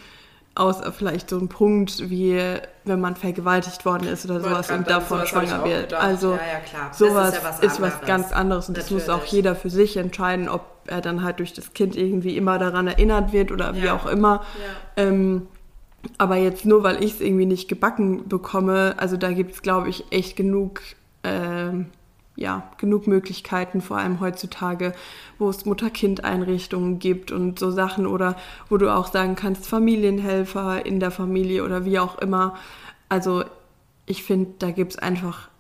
Außer vielleicht so ein Punkt, wie wenn man vergewaltigt worden ist oder sowas und davon schwanger wird. Also ja, ja, sowas ist, was, ist was, ganz anderes und Natürlich. das muss auch jeder für sich entscheiden, ob er dann halt durch das Kind irgendwie immer daran erinnert wird oder wie auch immer. Ähm, aber jetzt nur, weil ich es irgendwie nicht gebacken bekomme, also da gibt es, glaube ich, echt genug, äh, ja, genug Möglichkeiten, vor allem heutzutage, wo es Mutter-Kind-Einrichtungen gibt und so Sachen oder wo du auch sagen kannst, Familienhelfer in der Familie oder wie auch immer. Also ich finde, da gibt es einfach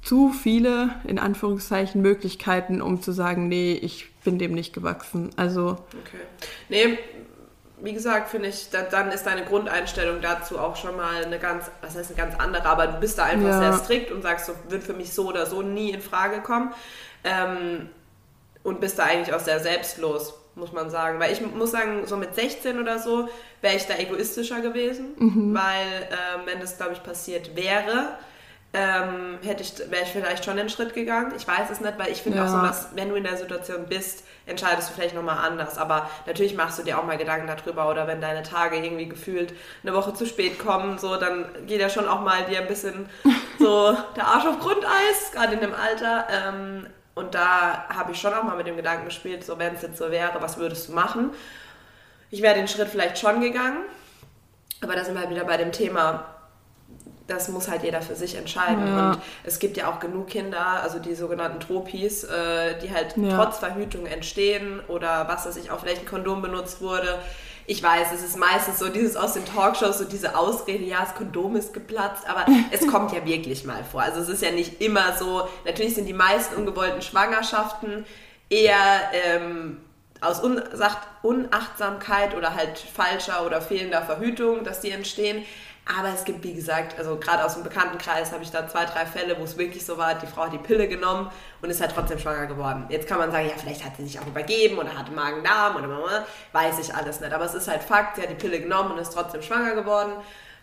zu viele, in Anführungszeichen, Möglichkeiten, um zu sagen, nee, ich bin dem nicht gewachsen. Also. Okay. Nee, wie gesagt, finde ich, da, dann ist deine Grundeinstellung dazu auch schon mal eine ganz, was heißt eine ganz andere, aber du bist da einfach ja. sehr strikt und sagst, so wird für mich so oder so nie in Frage kommen. Ähm, und bist da eigentlich auch sehr selbstlos, muss man sagen. Weil ich muss sagen, so mit 16 oder so wäre ich da egoistischer gewesen, mhm. weil äh, wenn das, glaube ich, passiert wäre, ähm, hätte ich, wäre ich vielleicht schon den Schritt gegangen. Ich weiß es nicht, weil ich finde ja. auch so was, wenn du in der Situation bist, entscheidest du vielleicht nochmal anders. Aber natürlich machst du dir auch mal Gedanken darüber oder wenn deine Tage irgendwie gefühlt eine Woche zu spät kommen, so, dann geht ja schon auch mal dir ein bisschen so der Arsch auf Grundeis, gerade in dem Alter. Ähm, und da habe ich schon auch mal mit dem Gedanken gespielt, so wenn es jetzt so wäre, was würdest du machen? Ich wäre den Schritt vielleicht schon gegangen, aber da sind wir halt wieder bei dem Thema, das muss halt jeder für sich entscheiden. Ja. Und es gibt ja auch genug Kinder, also die sogenannten Tropis, äh, die halt ja. trotz Verhütung entstehen oder was weiß ich, auch vielleicht ein Kondom benutzt wurde. Ich weiß, es ist meistens so dieses aus den Talkshows, so diese Ausrede, ja, das Kondom ist geplatzt, aber es kommt ja wirklich mal vor. Also es ist ja nicht immer so, natürlich sind die meisten ungewollten Schwangerschaften eher ähm, aus Unachtsamkeit oder halt falscher oder fehlender Verhütung, dass die entstehen. Aber es gibt, wie gesagt, also gerade aus dem Bekanntenkreis habe ich da zwei, drei Fälle, wo es wirklich so war, die Frau hat die Pille genommen und ist halt trotzdem schwanger geworden. Jetzt kann man sagen, ja, vielleicht hat sie sich auch übergeben oder hatte Magen-Darm oder Mama, weiß ich alles nicht. Aber es ist halt Fakt, sie hat die Pille genommen und ist trotzdem schwanger geworden.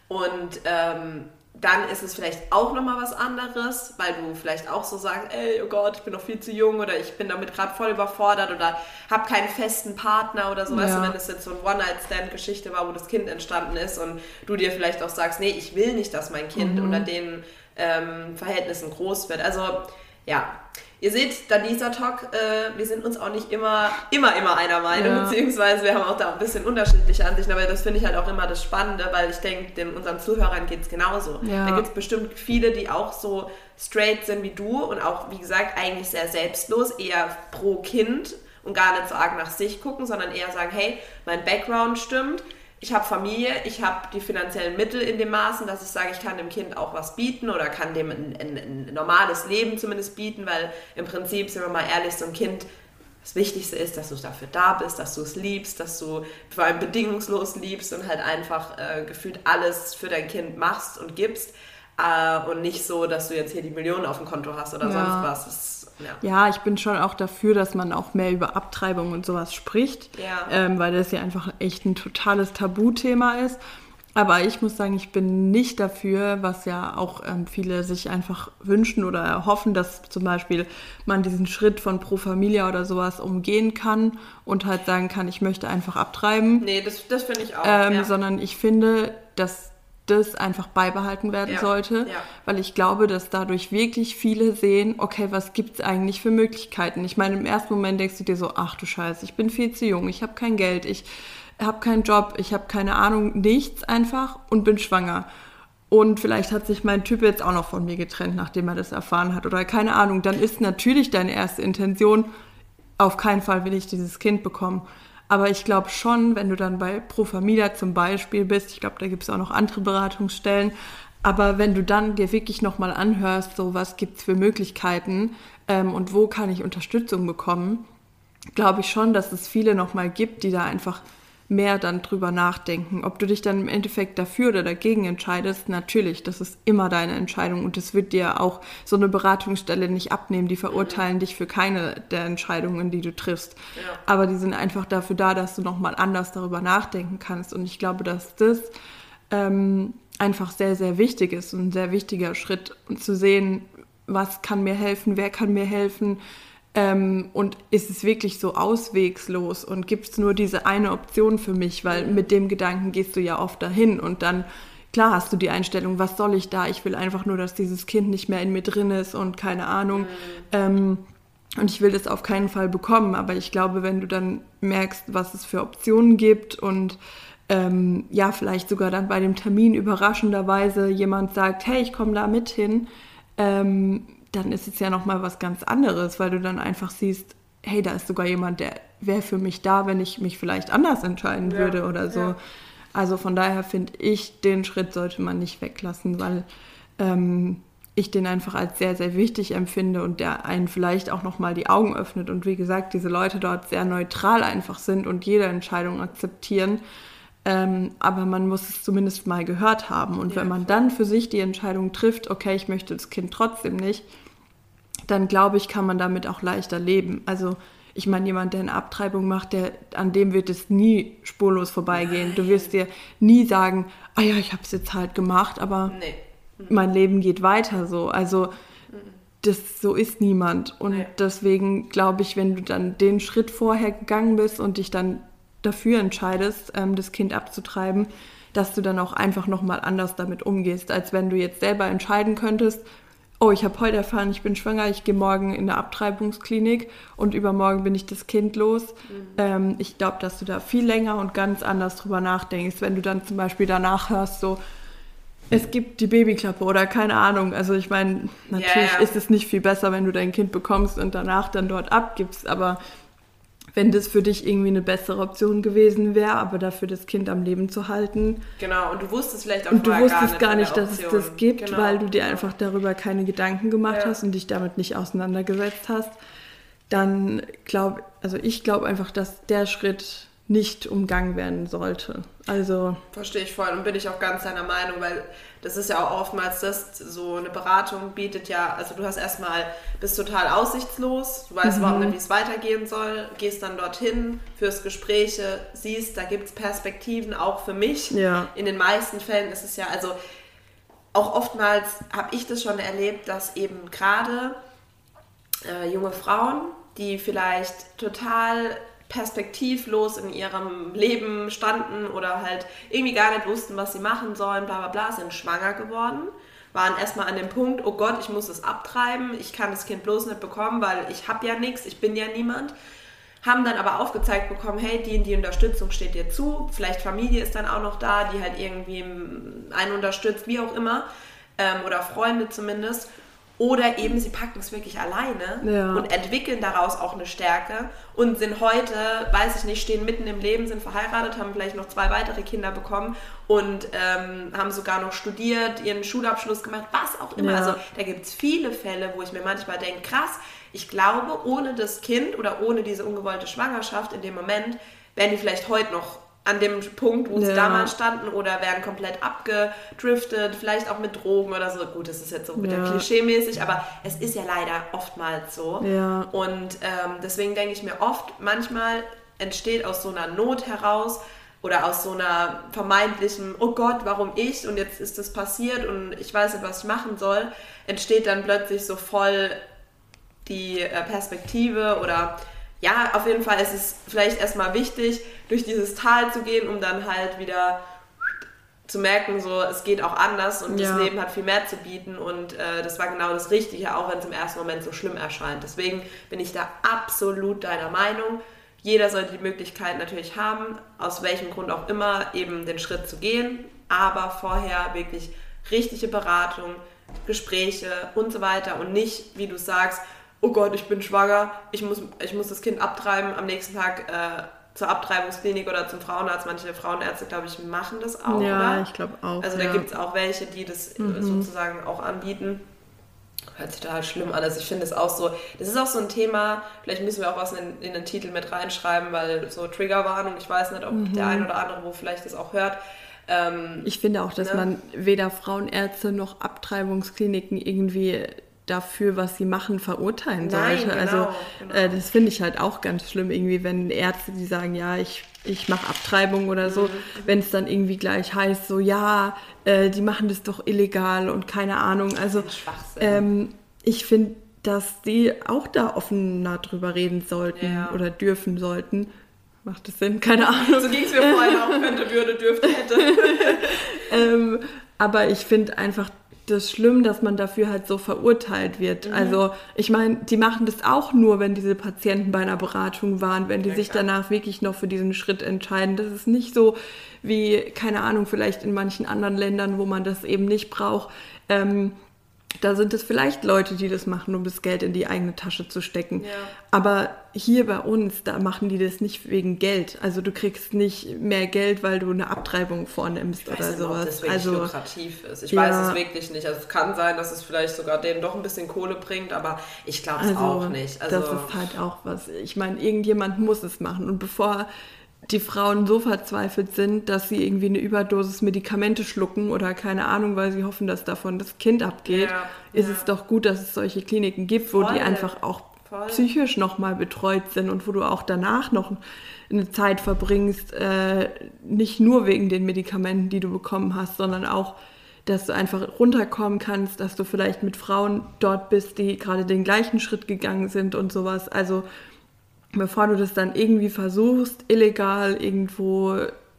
Und ähm, dann ist es vielleicht auch nochmal was anderes, weil du vielleicht auch so sagst, ey, oh Gott, ich bin noch viel zu jung oder ich bin damit gerade voll überfordert oder habe keinen festen Partner oder so. Ja. Wenn das jetzt so ein One-Night-Stand-Geschichte war, wo das Kind entstanden ist und du dir vielleicht auch sagst, nee, ich will nicht, dass mein Kind mhm. unter den ähm, Verhältnissen groß wird. Also ja, Ihr seht, da dieser Talk, äh, wir sind uns auch nicht immer, immer, immer einer Meinung, ja. beziehungsweise wir haben auch da ein bisschen unterschiedliche Ansichten, aber das finde ich halt auch immer das Spannende, weil ich denke, unseren Zuhörern geht es genauso. Ja. Da gibt es bestimmt viele, die auch so straight sind wie du und auch, wie gesagt, eigentlich sehr selbstlos, eher pro Kind und gar nicht so arg nach sich gucken, sondern eher sagen, hey, mein Background stimmt, ich habe Familie, ich habe die finanziellen Mittel in dem Maßen, dass ich sage, ich kann dem Kind auch was bieten oder kann dem ein, ein, ein, normales Leben zumindest bieten, weil im Prinzip, sind wir mal ehrlich, so ein Kind, das Wichtigste ist, dass du dafür da bist, dass du es liebst, dass du vor allem bedingungslos liebst und halt einfach äh, gefühlt alles für dein Kind machst und gibst. Äh, und nicht so, dass du jetzt hier die Millionen auf dem Konto hast oder ja. sonst was. Das, ja. ja. ich bin schon auch dafür, dass man auch mehr über Abtreibung und sowas spricht, ja. ähm, weil das ja einfach echt ein totales Tabuthema ist. Aber ich muss sagen, ich bin nicht dafür, was ja auch ähm, viele sich einfach wünschen oder erhoffen, dass zum Beispiel man diesen Schritt von Pro Familia oder sowas umgehen kann und halt sagen kann, ich möchte einfach abtreiben. Nee, das, das finde ich auch. Ähm, ja. Sondern ich finde, dass das einfach beibehalten werden ja, sollte, ja. weil ich glaube, dass dadurch wirklich viele sehen, okay, was gibt es eigentlich für Möglichkeiten? Ich meine, im ersten Moment denkst du dir so, ach du Scheiße, ich bin viel zu jung, ich habe kein Geld, ich habe keinen Job, ich habe keine Ahnung, nichts einfach und bin schwanger. Und vielleicht hat sich mein Typ jetzt auch noch von mir getrennt, nachdem er das erfahren hat oder keine Ahnung. Dann ist natürlich deine erste Intention, auf keinen Fall will ich dieses Kind bekommen. Aber ich glaube schon, wenn du dann bei Pro Familia zum Beispiel bist, ich glaube, da gibt es auch noch andere Beratungsstellen, aber wenn du dann dir wirklich nochmal anhörst, so was gibt es für Möglichkeiten ähm, und wo kann ich Unterstützung bekommen, glaube ich schon, dass es viele nochmal gibt, die da einfach mehr dann drüber nachdenken. Ob du dich dann im Endeffekt dafür oder dagegen entscheidest, natürlich, das ist immer deine Entscheidung und das wird dir auch so eine Beratungsstelle nicht abnehmen. Die verurteilen mhm. dich für keine der Entscheidungen, die du triffst. Ja. Aber die sind einfach dafür da, dass du nochmal anders darüber nachdenken kannst. Und ich glaube, dass das ähm, einfach sehr, sehr wichtig ist und ein sehr wichtiger Schritt, um zu sehen, was kann mir helfen, wer kann mir helfen, ähm, und ist es wirklich so auswegslos und gibt es nur diese eine Option für mich, weil mit dem Gedanken gehst du ja oft dahin und dann, klar hast du die Einstellung, was soll ich da? Ich will einfach nur, dass dieses Kind nicht mehr in mir drin ist und keine Ahnung. Mhm. Ähm, und ich will das auf keinen Fall bekommen, aber ich glaube, wenn du dann merkst, was es für Optionen gibt und ähm, ja, vielleicht sogar dann bei dem Termin überraschenderweise jemand sagt, hey, ich komme da mit hin, ähm, dann ist es ja nochmal was ganz anderes, weil du dann einfach siehst, hey, da ist sogar jemand, der wäre für mich da, wenn ich mich vielleicht anders entscheiden ja, würde oder so. Ja. Also von daher finde ich, den Schritt sollte man nicht weglassen, weil ähm, ich den einfach als sehr, sehr wichtig empfinde und der einen vielleicht auch nochmal die Augen öffnet. Und wie gesagt, diese Leute dort sehr neutral einfach sind und jede Entscheidung akzeptieren. Ähm, aber man muss es zumindest mal gehört haben. Und ja. wenn man dann für sich die Entscheidung trifft, okay, ich möchte das Kind trotzdem nicht, dann glaube ich, kann man damit auch leichter leben. Also ich meine, jemand, der eine Abtreibung macht, der, an dem wird es nie spurlos vorbeigehen. Du wirst dir nie sagen, ah ja, ich habe es jetzt halt gemacht, aber nee. mein Leben geht weiter so. Also das so ist niemand. Und nee. deswegen glaube ich, wenn du dann den Schritt vorher gegangen bist und dich dann dafür entscheidest, ähm, das Kind abzutreiben, dass du dann auch einfach nochmal anders damit umgehst, als wenn du jetzt selber entscheiden könntest, oh, ich habe heute erfahren, ich bin schwanger, ich gehe morgen in eine Abtreibungsklinik und übermorgen bin ich das Kind los. Mhm. Ähm, ich glaube, dass du da viel länger und ganz anders drüber nachdenkst, wenn du dann zum Beispiel danach hörst, so, es gibt die Babyklappe oder keine Ahnung. Also ich meine, natürlich yeah. ist es nicht viel besser, wenn du dein Kind bekommst und danach dann dort abgibst, aber wenn das für dich irgendwie eine bessere Option gewesen wäre, aber dafür das Kind am Leben zu halten. Genau, und du wusstest vielleicht auch Und du wusstest gar nicht, dass es das gibt, genau. weil du dir einfach darüber keine Gedanken gemacht ja. hast und dich damit nicht auseinandergesetzt hast. Dann glaube, also ich glaube einfach, dass der Schritt nicht umgangen werden sollte. Also verstehe ich voll und bin ich auch ganz deiner Meinung, weil das ist ja auch oftmals das, so eine Beratung bietet ja, also du hast erstmal, bist total aussichtslos, du weißt mhm. überhaupt nicht, wie es weitergehen soll, gehst dann dorthin, führst Gespräche, siehst, da gibt es Perspektiven auch für mich. Ja. In den meisten Fällen ist es ja, also auch oftmals habe ich das schon erlebt, dass eben gerade äh, junge Frauen, die vielleicht total perspektivlos in ihrem Leben standen oder halt irgendwie gar nicht wussten, was sie machen sollen, bla bla bla, sind schwanger geworden, waren erstmal an dem Punkt, oh Gott, ich muss es abtreiben, ich kann das Kind bloß nicht bekommen, weil ich habe ja nichts, ich bin ja niemand. Haben dann aber aufgezeigt bekommen, hey, die, die Unterstützung steht dir zu, vielleicht Familie ist dann auch noch da, die halt irgendwie einen unterstützt, wie auch immer, ähm, oder Freunde zumindest. Oder eben sie packen es wirklich alleine ja. und entwickeln daraus auch eine Stärke und sind heute, weiß ich nicht, stehen mitten im Leben, sind verheiratet, haben vielleicht noch zwei weitere Kinder bekommen und ähm, haben sogar noch studiert, ihren Schulabschluss gemacht, was auch immer. Ja. Also da gibt es viele Fälle, wo ich mir manchmal denke, krass, ich glaube, ohne das Kind oder ohne diese ungewollte Schwangerschaft in dem Moment wären die vielleicht heute noch an dem Punkt, wo ja. sie damals standen oder werden komplett abgedriftet, vielleicht auch mit Drogen oder so. Gut, das ist jetzt so wieder ja. klischee-mäßig, aber es ist ja leider oftmals so. Ja. Und ähm, deswegen denke ich mir oft, manchmal entsteht aus so einer Not heraus oder aus so einer vermeintlichen, oh Gott, warum ich und jetzt ist das passiert und ich weiß nicht, was ich machen soll, entsteht dann plötzlich so voll die äh, Perspektive oder ja, auf jeden Fall ist es vielleicht erstmal wichtig, durch dieses Tal zu gehen, um dann halt wieder zu merken, so es geht auch anders und ja. das Leben hat viel mehr zu bieten und äh, das war genau das Richtige, auch wenn es im ersten Moment so schlimm erscheint. Deswegen bin ich da absolut deiner Meinung. Jeder sollte die Möglichkeit natürlich haben, aus welchem Grund auch immer, eben den Schritt zu gehen, aber vorher wirklich richtige Beratung, Gespräche und so weiter und nicht, wie du sagst, oh Gott, ich bin schwanger, ich muss, ich muss das Kind abtreiben, am nächsten Tag äh, zur Abtreibungsklinik oder zum Frauenarzt. Manche Frauenärzte, glaube ich, machen das auch. Ja, oder? ich glaube auch. Also ja. da gibt es auch welche, die das mhm. sozusagen auch anbieten. Hört sich total schlimm an. Also ich finde es auch so, das ist auch so ein Thema, vielleicht müssen wir auch was in, in den Titel mit reinschreiben, weil so Triggerwarnung, ich weiß nicht, ob mhm. der ein oder andere, wo vielleicht das auch hört. Ähm, ich finde auch, dass ne? man weder Frauenärzte noch Abtreibungskliniken irgendwie dafür, was sie machen, verurteilen Nein, sollte. Genau, also genau. Äh, das finde ich halt auch ganz schlimm, irgendwie, wenn Ärzte, die sagen, ja, ich, ich mache Abtreibung oder so, mhm. wenn es dann irgendwie gleich heißt, so ja, äh, die machen das doch illegal und keine Ahnung. Also ähm, ich finde, dass die auch da offener drüber reden sollten ja. oder dürfen sollten. Macht das Sinn? Keine Ahnung. So ging es mir vorhin auch, könnte, würde, dürfte, hätte. ähm, aber ich finde einfach, das schlimm, dass man dafür halt so verurteilt wird. Mhm. Also ich meine, die machen das auch nur, wenn diese Patienten bei einer Beratung waren, wenn die ja, sich klar. danach wirklich noch für diesen Schritt entscheiden. Das ist nicht so wie, keine Ahnung, vielleicht in manchen anderen Ländern, wo man das eben nicht braucht. Ähm, da sind es vielleicht Leute, die das machen, um das Geld in die eigene Tasche zu stecken. Ja. Aber hier bei uns, da machen die das nicht wegen Geld. Also du kriegst nicht mehr Geld, weil du eine Abtreibung vornimmst oder nicht, sowas. Ob das wirklich also lukrativ ist. Ich ja. weiß es wirklich nicht. Also es kann sein, dass es vielleicht sogar denen doch ein bisschen Kohle bringt, aber ich glaube es also, auch nicht. Also das ist halt auch was. Ich meine, irgendjemand muss es machen. Und bevor die Frauen so verzweifelt sind, dass sie irgendwie eine Überdosis Medikamente schlucken oder keine Ahnung, weil sie hoffen, dass davon das Kind abgeht, ja, ist ja. es doch gut, dass es solche Kliniken gibt, wo Voll. die einfach auch Voll. psychisch nochmal betreut sind und wo du auch danach noch eine Zeit verbringst, äh, nicht nur wegen den Medikamenten, die du bekommen hast, sondern auch, dass du einfach runterkommen kannst, dass du vielleicht mit Frauen dort bist, die gerade den gleichen Schritt gegangen sind und sowas. Also bevor du das dann irgendwie versuchst, illegal irgendwo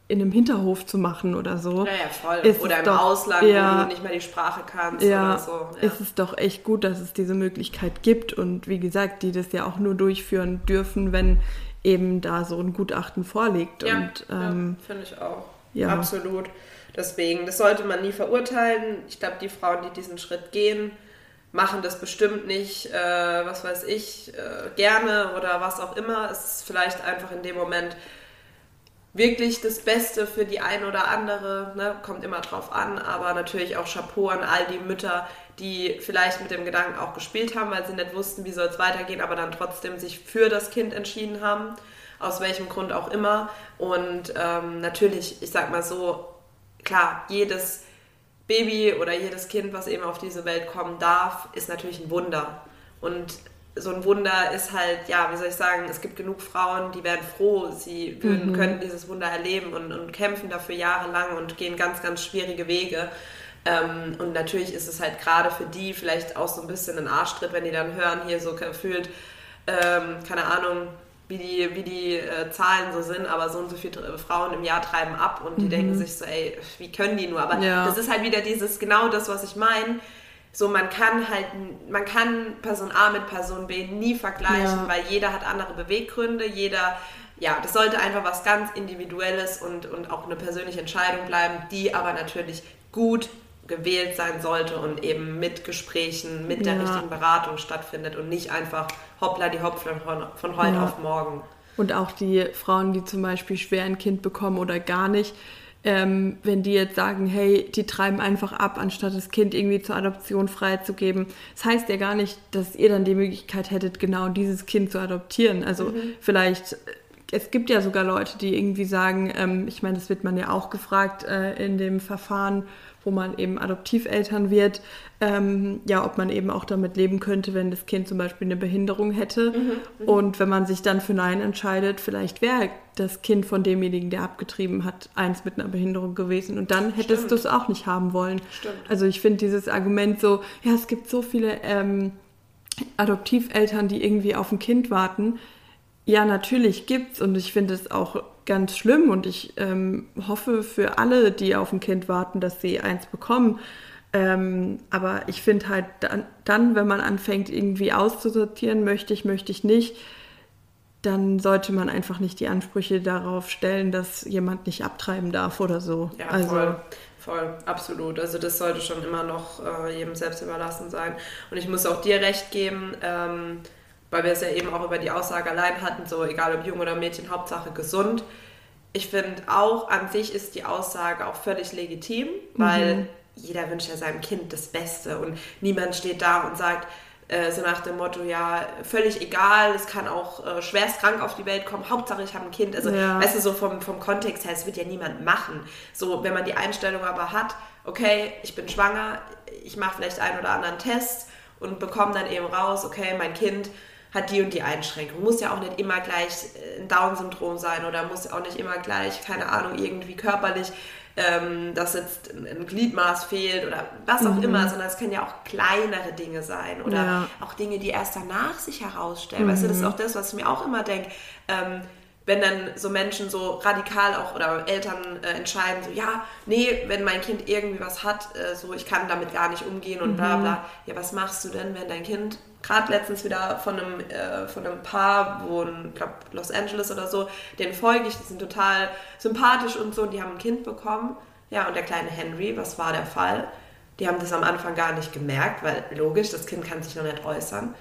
in einem Hinterhof zu machen oder so. Ja, ja, voll. oder im doch, Ausland, ja, wo du nicht mehr die Sprache kannst ja, oder so. Ja. Ist es doch echt gut, dass es diese Möglichkeit gibt und wie gesagt, die das ja auch nur durchführen dürfen, wenn eben da so ein Gutachten vorliegt. Ja, und, ähm, ja, finde ich auch. Ja. Absolut. Deswegen, das sollte man nie verurteilen. Ich glaube, die Frauen, die diesen Schritt gehen, machen das bestimmt nicht, äh, was weiß ich, äh, gerne oder was auch immer. Es ist vielleicht einfach in dem Moment wirklich das Beste für die eine oder andere, ne? kommt immer drauf an, aber natürlich auch Chapeau an all die Mütter, die vielleicht mit dem Gedanken auch gespielt haben, weil sie nicht wussten, wie soll es weitergehen, aber dann trotzdem sich für das Kind entschieden haben, aus welchem Grund auch immer. Und ähm, natürlich, ich sag mal so, klar, jedes Baby oder jedes Kind, was eben auf diese Welt kommen darf, ist natürlich ein Wunder. Und so ein Wunder ist halt, ja, wie soll ich sagen, es gibt genug Frauen, die wären froh, sie würden, mhm. könnten dieses Wunder erleben und, und kämpfen dafür jahrelang und gehen ganz, ganz schwierige Wege. Ähm, und natürlich ist es halt gerade für die vielleicht auch so ein bisschen ein Arschtritt, wenn die dann hören, hier so gefühlt, ähm, keine Ahnung, wie die, wie die äh, Zahlen so sind, aber so und so viele äh, Frauen im Jahr treiben ab und die mhm. denken sich so, ey, wie können die nur? Aber ja. das ist halt wieder dieses, genau das, was ich meine. So, man kann halt, man kann Person A mit Person B nie vergleichen, ja. weil jeder hat andere Beweggründe, jeder, ja, das sollte einfach was ganz Individuelles und, und auch eine persönliche Entscheidung bleiben, die aber natürlich gut gewählt sein sollte und eben mit Gesprächen, mit der ja. richtigen Beratung stattfindet und nicht einfach hoppla die Hopf von, heute ja. auf morgen. Und auch die Frauen, die zum Beispiel schwer ein Kind bekommen oder gar nicht, ähm, wenn die jetzt sagen, hey, die treiben einfach ab, anstatt das Kind irgendwie zur Adoption freizugeben. Das heißt ja gar nicht, dass ihr dann die Möglichkeit hättet, genau dieses Kind zu adoptieren. Also mhm. vielleicht, es gibt ja sogar Leute, die irgendwie sagen, ähm, ich meine, das wird man ja auch gefragt äh, in dem Verfahren, wo man eben Adoptiveltern wird, ähm, ja, ob man eben auch damit leben könnte, wenn das Kind zum Beispiel eine Behinderung hätte. Mhm, mhm. und wenn man sich dann für Nein entscheidet, vielleicht wäre das Kind von demjenigen, der abgetrieben hat, eins mit einer Behinderung gewesen. Und dann hättest du es auch nicht haben wollen. Stimmt. Also ich finde dieses Argument so, ja, es gibt so viele ähm, Adoptiveltern, die irgendwie auf ein Kind warten. Ja, natürlich gibt's und ich finde es auch ganz schlimm und ich ähm, hoffe für alle, die auf ein Kind warten, dass sie eins bekommen. Ähm, aber ich finde halt dann, dann, wenn man anfängt, irgendwie auszusortieren, möchte ich, möchte ich nicht, dann sollte man einfach nicht die Ansprüche darauf stellen, dass jemand nicht abtreiben darf oder so. Ja, also, voll. Voll, absolut. Also das sollte schon immer noch äh, jedem selbst überlassen sein. Und ich muss auch dir recht geben, ähm, weil wir es ja eben auch über die Aussage allein hatten, so egal ob Junge oder Mädchen, Hauptsache gesund. Ich finde auch an sich ist die Aussage auch völlig legitim, weil mhm. jeder wünscht ja seinem Kind das Beste und niemand steht da und sagt, äh, so nach dem Motto, ja, völlig egal, es kann auch äh, schwerst krank auf die Welt kommen, Hauptsache ich habe ein Kind. Also, ja. weißt du, so vom, vom Kontext her, es wird ja niemand machen. So, wenn man die Einstellung aber hat, okay, ich bin schwanger, ich mache vielleicht einen oder anderen Test und bekomme dann eben raus, okay, mein Kind hat die und die Einschränkung. Muss ja auch nicht immer gleich äh, ein Down-Syndrom sein oder muss auch nicht immer gleich, keine Ahnung, irgendwie körperlich ähm, dass jetzt ein Gliedmaß fehlt oder was auch mhm. immer, sondern es können ja auch kleinere Dinge sein oder ja. auch Dinge, die erst danach sich herausstellen. Mhm. Weißt du, das ist mhm. auch das, was ich mir auch immer denke. Ähm, wenn dann so Menschen so radikal auch oder Eltern äh, entscheiden, so ja, nee, wenn mein Kind irgendwie was hat, äh, so ich kann damit gar nicht umgehen und mhm. bla bla. Ja, was machst du denn, wenn dein Kind gerade letztens wieder von einem, äh, von einem Paar, wo ich glaube Los Angeles oder so, den folge ich, die sind total sympathisch und so, und die haben ein Kind bekommen. Ja, und der kleine Henry, was war der Fall? Die haben das am Anfang gar nicht gemerkt, weil logisch, das Kind kann sich noch nicht äußern.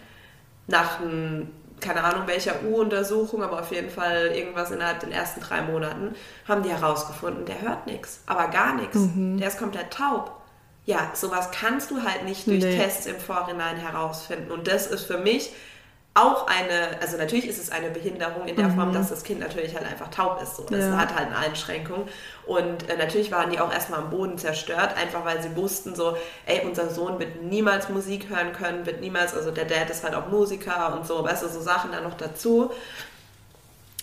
Nach einem keine Ahnung welcher U-Untersuchung, aber auf jeden Fall irgendwas innerhalb den ersten drei Monaten, haben die herausgefunden, der hört nichts, aber gar nichts. Mhm. Der ist komplett taub. Ja, sowas kannst du halt nicht durch nee. Tests im Vorhinein herausfinden. Und das ist für mich auch eine, also natürlich ist es eine Behinderung in der mhm. Form, dass das Kind natürlich halt einfach taub ist. So. Das ja. hat halt eine Einschränkung. Und äh, natürlich waren die auch erstmal am Boden zerstört, einfach weil sie wussten so, ey, unser Sohn wird niemals Musik hören können, wird niemals, also der Dad ist halt auch Musiker und so, weißt du, so Sachen dann noch dazu.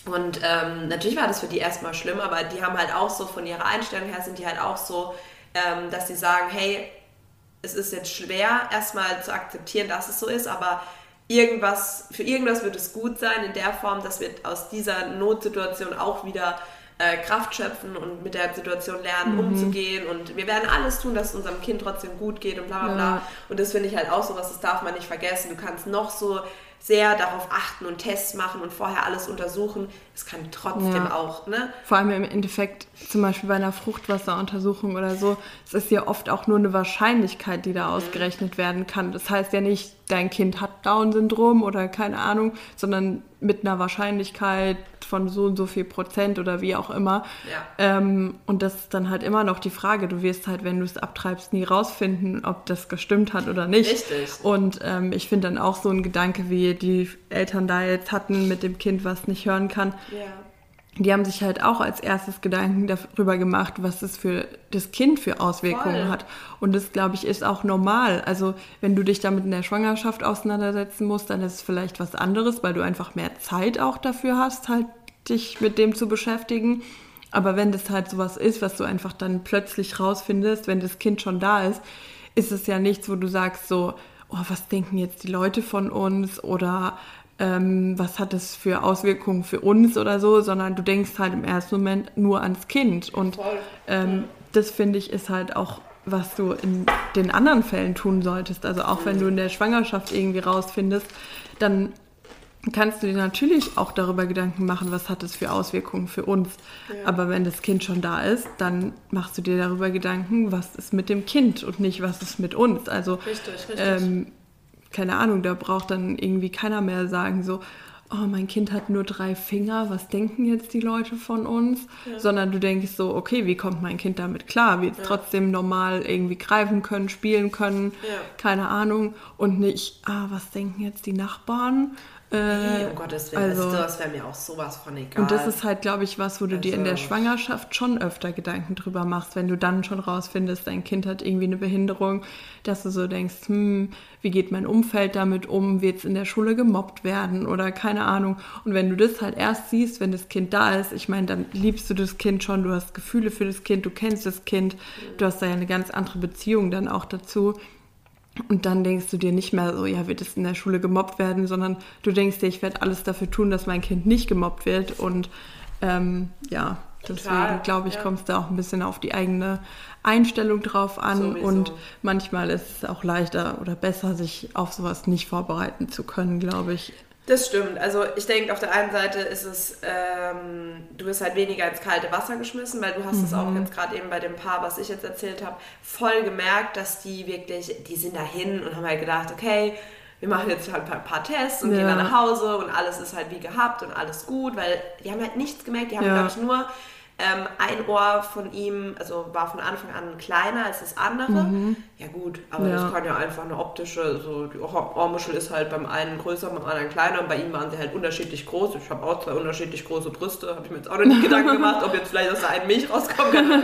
Und ähm, natürlich war das für die erstmal schlimm, aber die haben halt auch so, von ihrer Einstellung her sind die halt auch so, ähm, dass sie sagen, hey, es ist jetzt schwer erstmal zu akzeptieren, dass es so ist, aber irgendwas, für irgendwas wird es gut sein, in der Form, dass wir aus dieser Notsituation auch wieder äh, Kraft schöpfen und mit der Situation lernen, mhm. umzugehen. Und wir werden alles tun, dass es unserem Kind trotzdem gut geht und bla bla bla. Ja. Und das finde ich halt auch so was, das darf man nicht vergessen. Du kannst noch so sehr darauf achten und Tests machen und vorher alles untersuchen. Es kann trotzdem ja. auch, ne? Vor allem im Endeffekt, zum Beispiel bei einer Fruchtwasseruntersuchung oder so, es ist ja oft auch nur eine Wahrscheinlichkeit, die da mhm. ausgerechnet werden kann. Das heißt ja nicht, dein Kind hat Down-Syndrom oder keine Ahnung, sondern mit einer Wahrscheinlichkeit von so und so viel Prozent oder wie auch immer. Ja. Ähm, und das ist dann halt immer noch die Frage. Du wirst halt, wenn du es abtreibst, nie rausfinden, ob das gestimmt hat oder nicht. Richtig. Und ähm, ich finde dann auch so ein Gedanke, wie die Eltern da jetzt hatten mit dem Kind, was nicht hören kann. Ja die haben sich halt auch als erstes Gedanken darüber gemacht, was es für das Kind für Auswirkungen Voll. hat. Und das, glaube ich, ist auch normal. Also wenn du dich damit in der Schwangerschaft auseinandersetzen musst, dann ist es vielleicht was anderes, weil du einfach mehr Zeit auch dafür hast, halt dich mit dem zu beschäftigen. Aber wenn das halt sowas ist, was du einfach dann plötzlich rausfindest, wenn das Kind schon da ist, ist es ja nichts, wo du sagst so, oh, was denken jetzt die Leute von uns oder ähm, was hat das für Auswirkungen für uns oder so, sondern du denkst halt im ersten Moment nur ans Kind. Und ähm, das finde ich ist halt auch, was du in den anderen Fällen tun solltest. Also auch wenn du in der Schwangerschaft irgendwie rausfindest, dann kannst du dir natürlich auch darüber Gedanken machen, was hat das für Auswirkungen für uns. Ja. Aber wenn das Kind schon da ist, dann machst du dir darüber Gedanken, was ist mit dem Kind und nicht, was ist mit uns. Also richtig, richtig. Ähm, keine Ahnung, da braucht dann irgendwie keiner mehr sagen, so, oh, mein Kind hat nur drei Finger, was denken jetzt die Leute von uns? Ja. Sondern du denkst so, okay, wie kommt mein Kind damit klar? Wird es ja. trotzdem normal irgendwie greifen können, spielen können? Ja. Keine Ahnung. Und nicht, ah, was denken jetzt die Nachbarn? Äh, um Gottes Willen, also, das wäre mir auch sowas von egal. Und das ist halt, glaube ich, was, wo du also, dir in der also Schwangerschaft schon öfter Gedanken drüber machst, wenn du dann schon rausfindest, dein Kind hat irgendwie eine Behinderung, dass du so denkst, hm, wie geht mein Umfeld damit um, wird es in der Schule gemobbt werden oder keine Ahnung. Und wenn du das halt erst siehst, wenn das Kind da ist, ich meine, dann liebst du das Kind schon, du hast Gefühle für das Kind, du kennst das Kind, du hast da ja eine ganz andere Beziehung dann auch dazu. Und dann denkst du dir nicht mehr so, ja, wird es in der Schule gemobbt werden, sondern du denkst dir, ich werde alles dafür tun, dass mein Kind nicht gemobbt wird. Und Ähm, ja, deswegen glaube ich, ja. kommt es da auch ein bisschen auf die eigene Einstellung drauf an Sowieso. und manchmal ist es auch leichter oder besser, sich auf sowas nicht vorbereiten zu können, glaube ich. Das stimmt. Also ich denke, auf der einen Seite ist es, ähm, du wirst halt weniger ins kalte Wasser geschmissen, weil du hast es mhm. auch jetzt gerade eben bei dem Paar, was ich jetzt erzählt habe, voll gemerkt, dass die wirklich, die sind dahin und haben halt gedacht, okay, wir machen jetzt halt ein paar Tests und ja. gehen dann nach Hause und alles ist halt wie gehabt und alles gut, weil die haben halt nichts gemerkt, die haben, ja. glaube ich, nur ähm, ein Ohr von ihm, also war von Anfang an kleiner als das andere. Mhm. Ja gut, aber ja. das kann ja einfach eine optische, so die Ohrmuschel ist halt beim einen größer, beim anderen kleiner und bei ihm waren sie halt unterschiedlich groß. Ich habe auch zwei unterschiedlich große Brüste, habe ich mir jetzt auch noch nicht Gedanken gemacht, ob jetzt vielleicht aus der einen Milch rauskommen kann.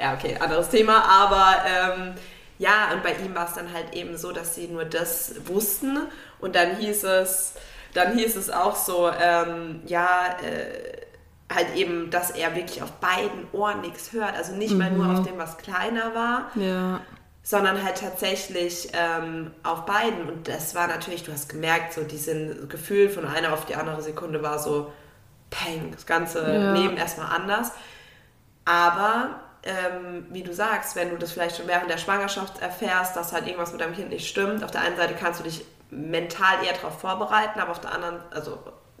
Ja, okay, anderes Thema, aber ähm, ja, und bei ihm war es dann halt eben so, dass sie nur das wussten und dann hieß es, dann hieß es auch so, ähm, ja, äh, halt eben, dass er wirklich auf beiden Ohren nichts hört. Also nicht mhm. mal nur auf dem, was kleiner war, ja. sondern halt tatsächlich ähm, auf beiden. Und das war natürlich, du hast gemerkt, so dieses Gefühl von einer auf die andere Sekunde war so, peng, das ganze ja. Leben erstmal anders. Aber ähm, wie du sagst, wenn du das vielleicht schon während der Schwangerschaft erfährst, dass halt irgendwas mit deinem Kind nicht stimmt, auf der einen Seite kannst du dich mental eher darauf vorbereiten, aber auf der anderen, also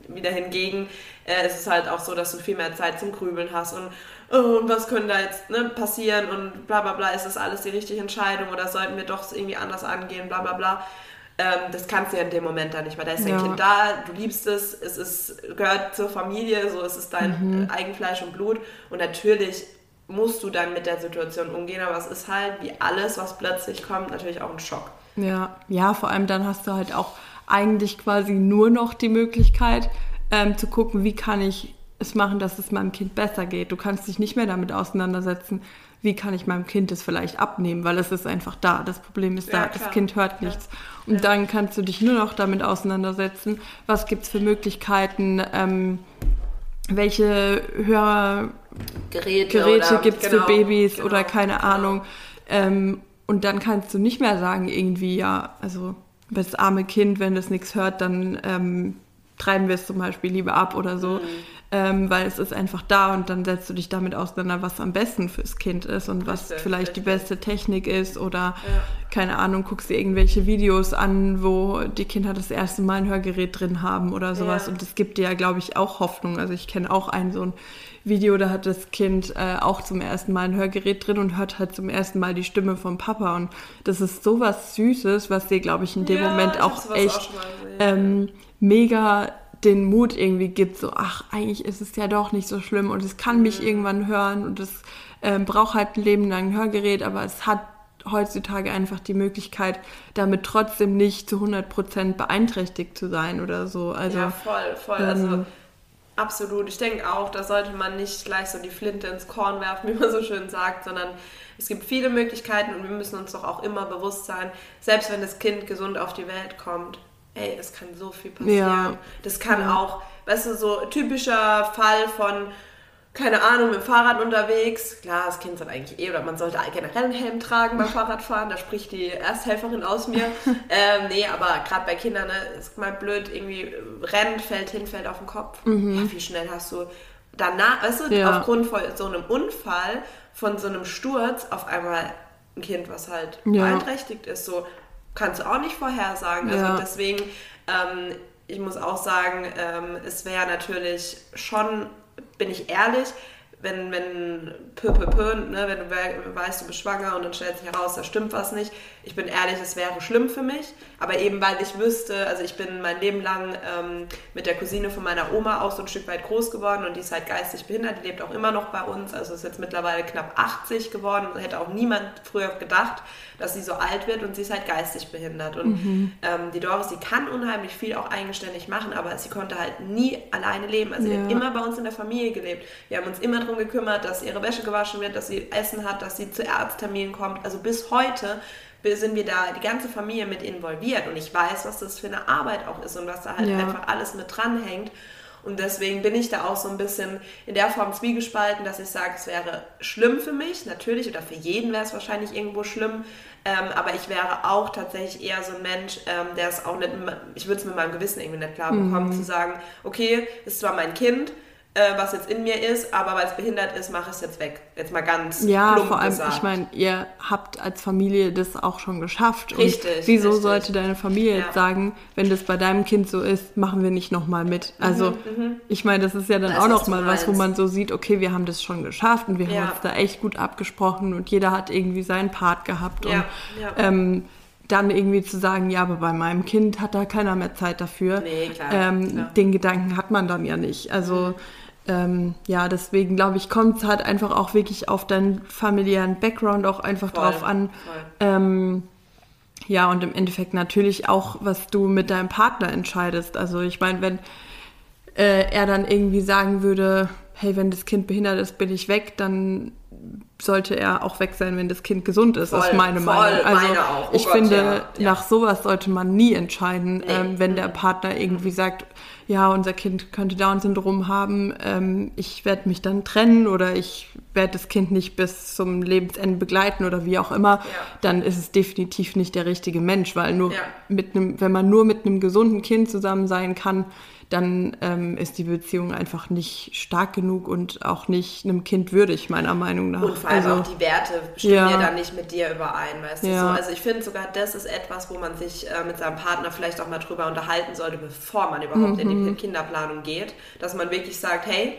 wieder hingegen äh, ist es halt auch so, dass du viel mehr Zeit zum Grübeln hast und, oh, was könnte da jetzt ne, passieren und bla bla bla, ist das alles die richtige Entscheidung oder sollten wir doch irgendwie anders angehen, bla bla bla. Ähm, das kannst du ja in dem Moment dann nicht, weil da ist ja. dein Kind da, du liebst es, es ist, gehört zur Familie, so es ist dein mhm. Eigenfleisch und Blut und natürlich musst du dann mit der Situation umgehen, aber es ist halt wie alles, was plötzlich kommt, natürlich auch ein Schock. Ja, ja, vor allem dann hast du halt auch eigentlich quasi nur noch die Möglichkeit ähm, zu gucken, wie kann ich es machen, dass es meinem Kind besser geht. Du kannst dich nicht mehr damit auseinandersetzen, wie kann ich meinem Kind es vielleicht abnehmen, weil es ist einfach da. Das Problem ist da, ja, das Kind hört nichts. Ja. Und ja. dann kannst du dich nur noch damit auseinandersetzen, was gibt es für Möglichkeiten, ähm, welche Hörgeräte Geräte gibt es genau, für Babys genau, oder keine genau. Ahnung. Ähm, und dann kannst du nicht mehr sagen, irgendwie, ja, also das arme Kind, wenn es nichts hört, dann ähm, treiben wir es zum Beispiel lieber ab oder so, mhm. Ähm, weil es ist einfach da und dann setzt du dich damit auseinander, was am besten fürs Kind ist und was richtig, vielleicht richtig. die beste Technik ist oder ja. keine Ahnung, guckst dir irgendwelche Videos an, wo die Kinder das erste Mal ein Hörgerät drin haben oder sowas ja. und das gibt dir ja, glaube ich, auch Hoffnung. Also ich kenne auch einen so ein Video, da hat das Kind äh, auch zum ersten Mal ein Hörgerät drin und hört halt zum ersten Mal die Stimme vom Papa. Und das ist so was Süßes, was dir, glaube ich, in dem ja, Moment auch echt auch ähm, mega den Mut irgendwie gibt, so, ach, eigentlich ist es ja doch nicht so schlimm und es kann mich mhm. irgendwann hören und es ähm, braucht halt ein Leben lang ein Hörgerät, aber es hat heutzutage einfach die Möglichkeit, damit trotzdem nicht zu 100% beeinträchtigt zu sein oder so. Also, ja, voll, voll. Also ähm, also Absolut. Ich denke auch, da sollte man nicht gleich so die Flinte ins Korn werfen, wie man so schön sagt, sondern es gibt viele Möglichkeiten und wir müssen uns doch auch immer bewusst sein, selbst wenn das Kind gesund auf die Welt kommt, ey, es kann so viel passieren. Ja. Das kann ja. auch, weißt du, so typischer Fall von keine Ahnung, mit dem Fahrrad unterwegs. Klar, das Kind soll eigentlich eh, oder man sollte generell einen Helm tragen beim Fahrradfahren. Da spricht die Ersthelferin aus mir. ähm, nee, aber gerade bei Kindern, ne, ist mal blöd, irgendwie rennt, fällt hin, fällt auf den Kopf. Mhm. Ja, wie schnell hast du danach, weißt du, ja. aufgrund von so einem Unfall, von so einem Sturz, auf einmal ein Kind, was halt ja. beeinträchtigt ist, so kannst du auch nicht vorhersagen. Also deswegen, ähm, ich muss auch sagen, ähm, es wäre natürlich schon bin ich ehrlich, wenn, wenn, pö, pö, pö, ne, wenn du weißt, du bist schwanger und dann stellt sich heraus, da stimmt was nicht. Ich bin ehrlich, es wäre schlimm für mich. Aber eben, weil ich wüsste, also ich bin mein Leben lang ähm, mit der Cousine von meiner Oma auch so ein Stück weit groß geworden und die ist halt geistig behindert, die lebt auch immer noch bei uns, also ist jetzt mittlerweile knapp 80 geworden hätte auch niemand früher gedacht, dass sie so alt wird und sie ist halt geistig behindert. Und mhm. ähm, die Doris, sie kann unheimlich viel auch eigenständig machen, aber sie konnte halt nie alleine leben. Also ja. sie hat immer bei uns in der Familie gelebt. Wir haben uns immer darum gekümmert, dass ihre Wäsche gewaschen wird, dass sie Essen hat, dass sie zu Arztterminen kommt. Also bis heute sind wir da die ganze Familie mit involviert und ich weiß, was das für eine Arbeit auch ist und was da halt ja. einfach alles mit dranhängt. Und deswegen bin ich da auch so ein bisschen in der Form zwiegespalten, dass ich sage, es wäre schlimm für mich, natürlich, oder für jeden wäre es wahrscheinlich irgendwo schlimm, ähm, aber ich wäre auch tatsächlich eher so ein Mensch, ähm, der es auch nicht, ich würde es mit meinem Gewissen irgendwie nicht klar bekommen, mhm. zu sagen, okay, es ist zwar mein Kind, äh, was jetzt in mir ist, aber weil es behindert ist, mache ich es jetzt weg. Jetzt mal ganz Ja, vor allem, gesagt. ich meine, ihr habt als Familie das auch schon geschafft. Richtig. Und wieso richtig. sollte deine Familie ja. jetzt sagen, wenn das bei deinem Kind so ist, machen wir nicht nochmal mit? Also, mhm, mhm. ich meine, das ist ja dann das auch nochmal was, wo man so sieht, okay, wir haben das schon geschafft und wir ja. haben uns da echt gut abgesprochen und jeder hat irgendwie seinen Part gehabt. Ja. Und, ähm, dann irgendwie zu sagen, ja, aber bei meinem Kind hat da keiner mehr Zeit dafür. Nee, klar, ähm, klar. Den Gedanken hat man dann ja nicht. Also ähm, ja, deswegen glaube ich, kommt es halt einfach auch wirklich auf deinen familiären Background auch einfach voll, drauf an. Ähm, ja, und im Endeffekt natürlich auch, was du mit deinem Partner entscheidest. Also ich meine, wenn äh, er dann irgendwie sagen würde, hey, wenn das Kind behindert ist, bin ich weg, dann sollte er auch weg sein, wenn das Kind gesund ist, voll, ist meine voll, Meinung. Also meine oh ich Gott, finde, ja. nach sowas sollte man nie entscheiden, nee. ähm, wenn der Partner irgendwie sagt, ja, unser Kind könnte Down-Syndrom haben, ähm, ich werde mich dann trennen oder ich werde das Kind nicht bis zum Lebensende begleiten oder wie auch immer, ja. dann ist es definitiv nicht der richtige Mensch, weil nur ja. mit einem, wenn man nur mit einem gesunden Kind zusammen sein kann, dann ähm, ist die Beziehung einfach nicht stark genug und auch nicht einem Kind würdig, meiner Meinung nach. Und vor allem also, auch die Werte stimmen ja, ja dann nicht mit dir überein, weißt ja. du so. Also ich finde sogar, das ist etwas, wo man sich äh, mit seinem Partner vielleicht auch mal drüber unterhalten sollte, bevor man überhaupt mhm. in die mhm. Kinderplanung geht. Dass man wirklich sagt, hey,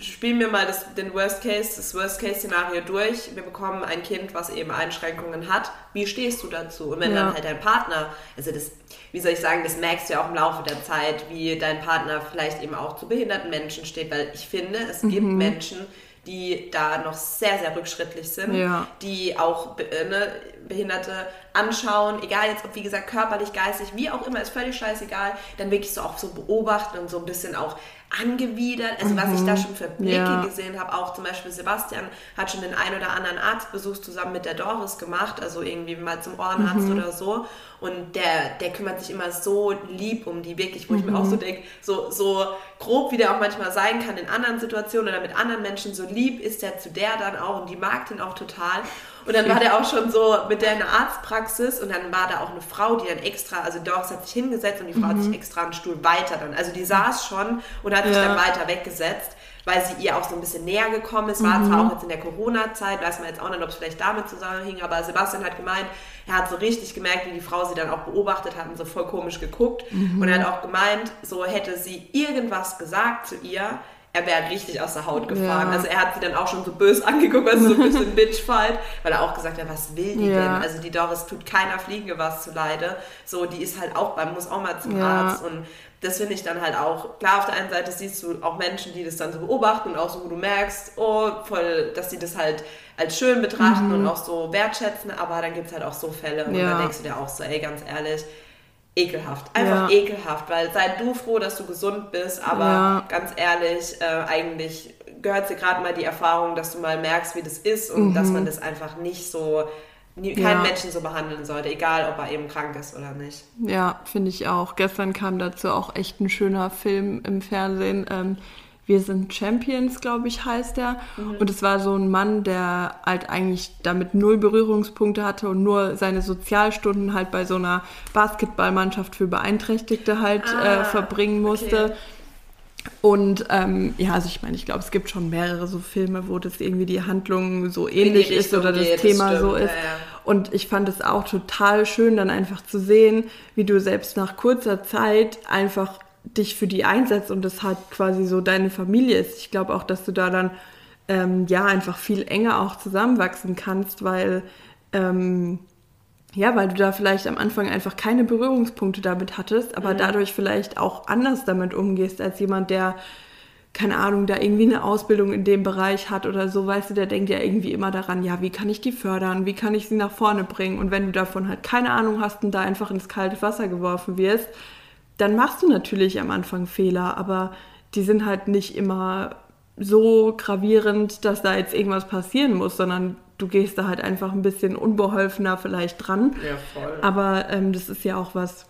spielen wir mal das, den Worst Case, das Worst Case Szenario durch. Wir bekommen ein Kind, was eben Einschränkungen hat. Wie stehst du dazu? Und wenn ja. dann halt dein Partner, also das, wie soll ich sagen, das merkst du ja auch im Laufe der Zeit, wie dein Partner vielleicht eben auch zu behinderten Menschen steht, weil ich finde, es mhm. gibt Menschen, die da noch sehr, sehr rückschrittlich sind, ja. die auch äh, ne, Behinderte anschauen, egal jetzt ob, wie gesagt, körperlich, geistig, wie auch immer, ist völlig scheißegeil, dann wirklich so auch so beobachten und so ein bisschen auch angewidert. Also mhm. was ich da mhm. schon für Blicke ja. gesehen habe, auch zum Beispiel Sebastian hat schon den ein oder anderen Arztbesuch zusammen mit der Doris gemacht, also irgendwie mal zum Ohrenarzt mhm. oder so. Und der, der kümmert sich immer so lieb um die, wirklich, wo mhm. ich mir auch so mhm. denke, so, so grob wie der auch manchmal sein kann in anderen Situationen oder mit anderen Menschen, so lieb ist der zu der dann auch und die mag den auch total. Und dann war der auch schon so mit der in der Arztpraxis und dann war da auch eine Frau, die dann extra, also Doris hat sich hingesetzt und die Frau mhm. hat sich extra einen Stuhl weiter dann, also die saß schon und hat sich dann weiter weggesetzt, weil sie ihr auch so ein bisschen näher gekommen ist. War mhm. zwar auch jetzt in der Corona-Zeit, weiß man jetzt auch nicht, ob es vielleicht damit zusammenhing, aber Sebastian hat gemeint, er hat so richtig gemerkt, wie die Frau sie dann auch beobachtet hat und so voll komisch geguckt. Mhm. Und er hat auch gemeint, so hätte sie irgendwas gesagt zu ihr, er wäre richtig aus der Haut gefahren. Ja. Also er hat sie dann auch schon so böse angeguckt, also so ein bisschen Bitchfight, weil er auch gesagt hat, was will die ja. denn? Also die Doris tut keiner Fliege was zu Leide. So, die ist halt auch, man muss auch mal zum ja. Arzt und das finde ich dann halt auch, klar, auf der einen Seite siehst du auch Menschen, die das dann so beobachten und auch so, wo du merkst, oh, voll, dass sie das halt als schön betrachten mhm. und auch so wertschätzen, aber dann gibt es halt auch so Fälle und dann denkst du dir auch so, ey, ganz ehrlich, ekelhaft. Einfach ja. ekelhaft, weil sei du froh, dass du gesund bist, aber ja. ganz ehrlich, äh, eigentlich gehört dir gerade mal die Erfahrung, dass du mal merkst, wie das ist und mhm. dass man das einfach nicht so, keinen ja. Menschen so behandeln sollte, egal ob er eben krank ist oder nicht. Ja, finde ich auch. Gestern kam dazu auch echt ein schöner Film im Fernsehen. Ähm, wir sind Champions, glaube ich, heißt er. Mhm. Und es war so ein Mann, der halt eigentlich damit null Berührungspunkte hatte und nur seine Sozialstunden halt bei so einer Basketballmannschaft für Beeinträchtigte halt äh, ah, äh, verbringen musste. Okay. Und ähm, ja, also ich meine, ich glaube, es gibt schon mehrere so Filme, wo das irgendwie die Handlung so ähnlich ist oder das geht, Thema das so ist. Ja, ja. Und ich fand es auch total schön, dann einfach zu sehen, wie du selbst nach kurzer Zeit einfach dich für die einsetzt und das halt quasi so deine Familie ist. Ich glaube auch, dass du da dann ähm, ja einfach viel enger auch zusammenwachsen kannst, weil ähm, ja, weil du da vielleicht am Anfang einfach keine Berührungspunkte damit hattest, aber mhm. dadurch vielleicht auch anders damit umgehst als jemand, der keine Ahnung, da irgendwie eine Ausbildung in dem Bereich hat oder so, weißt du, der denkt ja irgendwie immer daran, ja, wie kann ich die fördern, wie kann ich sie nach vorne bringen und wenn du davon halt keine Ahnung hast und da einfach ins kalte Wasser geworfen wirst, dann machst du natürlich am Anfang Fehler, aber die sind halt nicht immer so gravierend, dass da jetzt irgendwas passieren muss, sondern du gehst da halt einfach ein bisschen unbeholfener vielleicht dran. Ja, voll. Aber ähm, das ist ja auch was,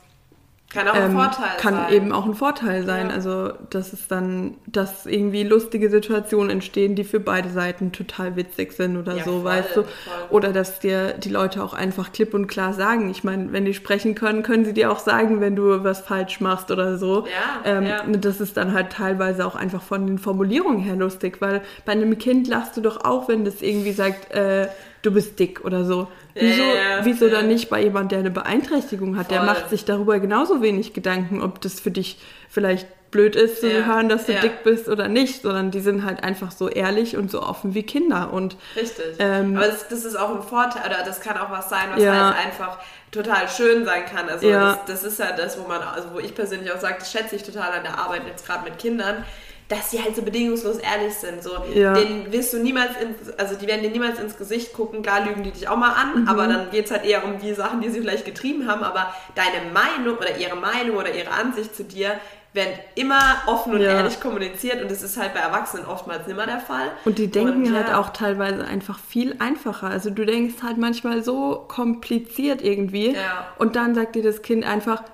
kann auch ein ähm, Vorteil kann sein. Kann eben auch ein Vorteil sein. Ja. Also, dass es dann, dass irgendwie lustige Situationen entstehen, die für beide Seiten total witzig sind oder ja, so, voll, weißt du? Voll. Oder dass dir die Leute auch einfach klipp und klar sagen. Ich meine, wenn die sprechen können, können sie dir auch sagen, wenn du was falsch machst oder so. Ja, ähm, ja. Das ist dann halt teilweise auch einfach von den Formulierungen her lustig, weil bei einem Kind lachst du doch auch, wenn das irgendwie sagt, äh, du bist dick oder so. Wieso, ja, wieso ja. dann nicht bei jemand, der eine Beeinträchtigung hat? Voll. Der macht sich darüber genauso wenig Gedanken, ob das für dich vielleicht blöd ist zu ja. hören, dass du dick bist oder nicht, sondern die sind halt einfach so ehrlich und so offen wie Kinder. Und, Richtig. Ähm, Aber das, das, ist auch ein Vorteil, oder das kann auch was sein, was halt einfach total schön sein kann. Also das, das, ist ja das, wo man, also wo ich persönlich auch sage, das schätze ich total an der Arbeit jetzt gerade mit Kindern dass sie halt so bedingungslos ehrlich sind. So, ja. den wirst du niemals ins, also die werden dir niemals ins Gesicht gucken, klar lügen die dich auch mal an, mhm. aber dann geht es halt eher um die Sachen, die sie vielleicht getrieben haben, aber deine Meinung oder ihre Meinung oder ihre Ansicht zu dir werden immer offen und ja. ehrlich kommuniziert und das ist halt bei Erwachsenen oftmals nicht mehr der Fall. Und die denken und, halt ja. auch teilweise einfach viel einfacher. Also du denkst halt manchmal so kompliziert irgendwie ja. und dann sagt dir das Kind einfach,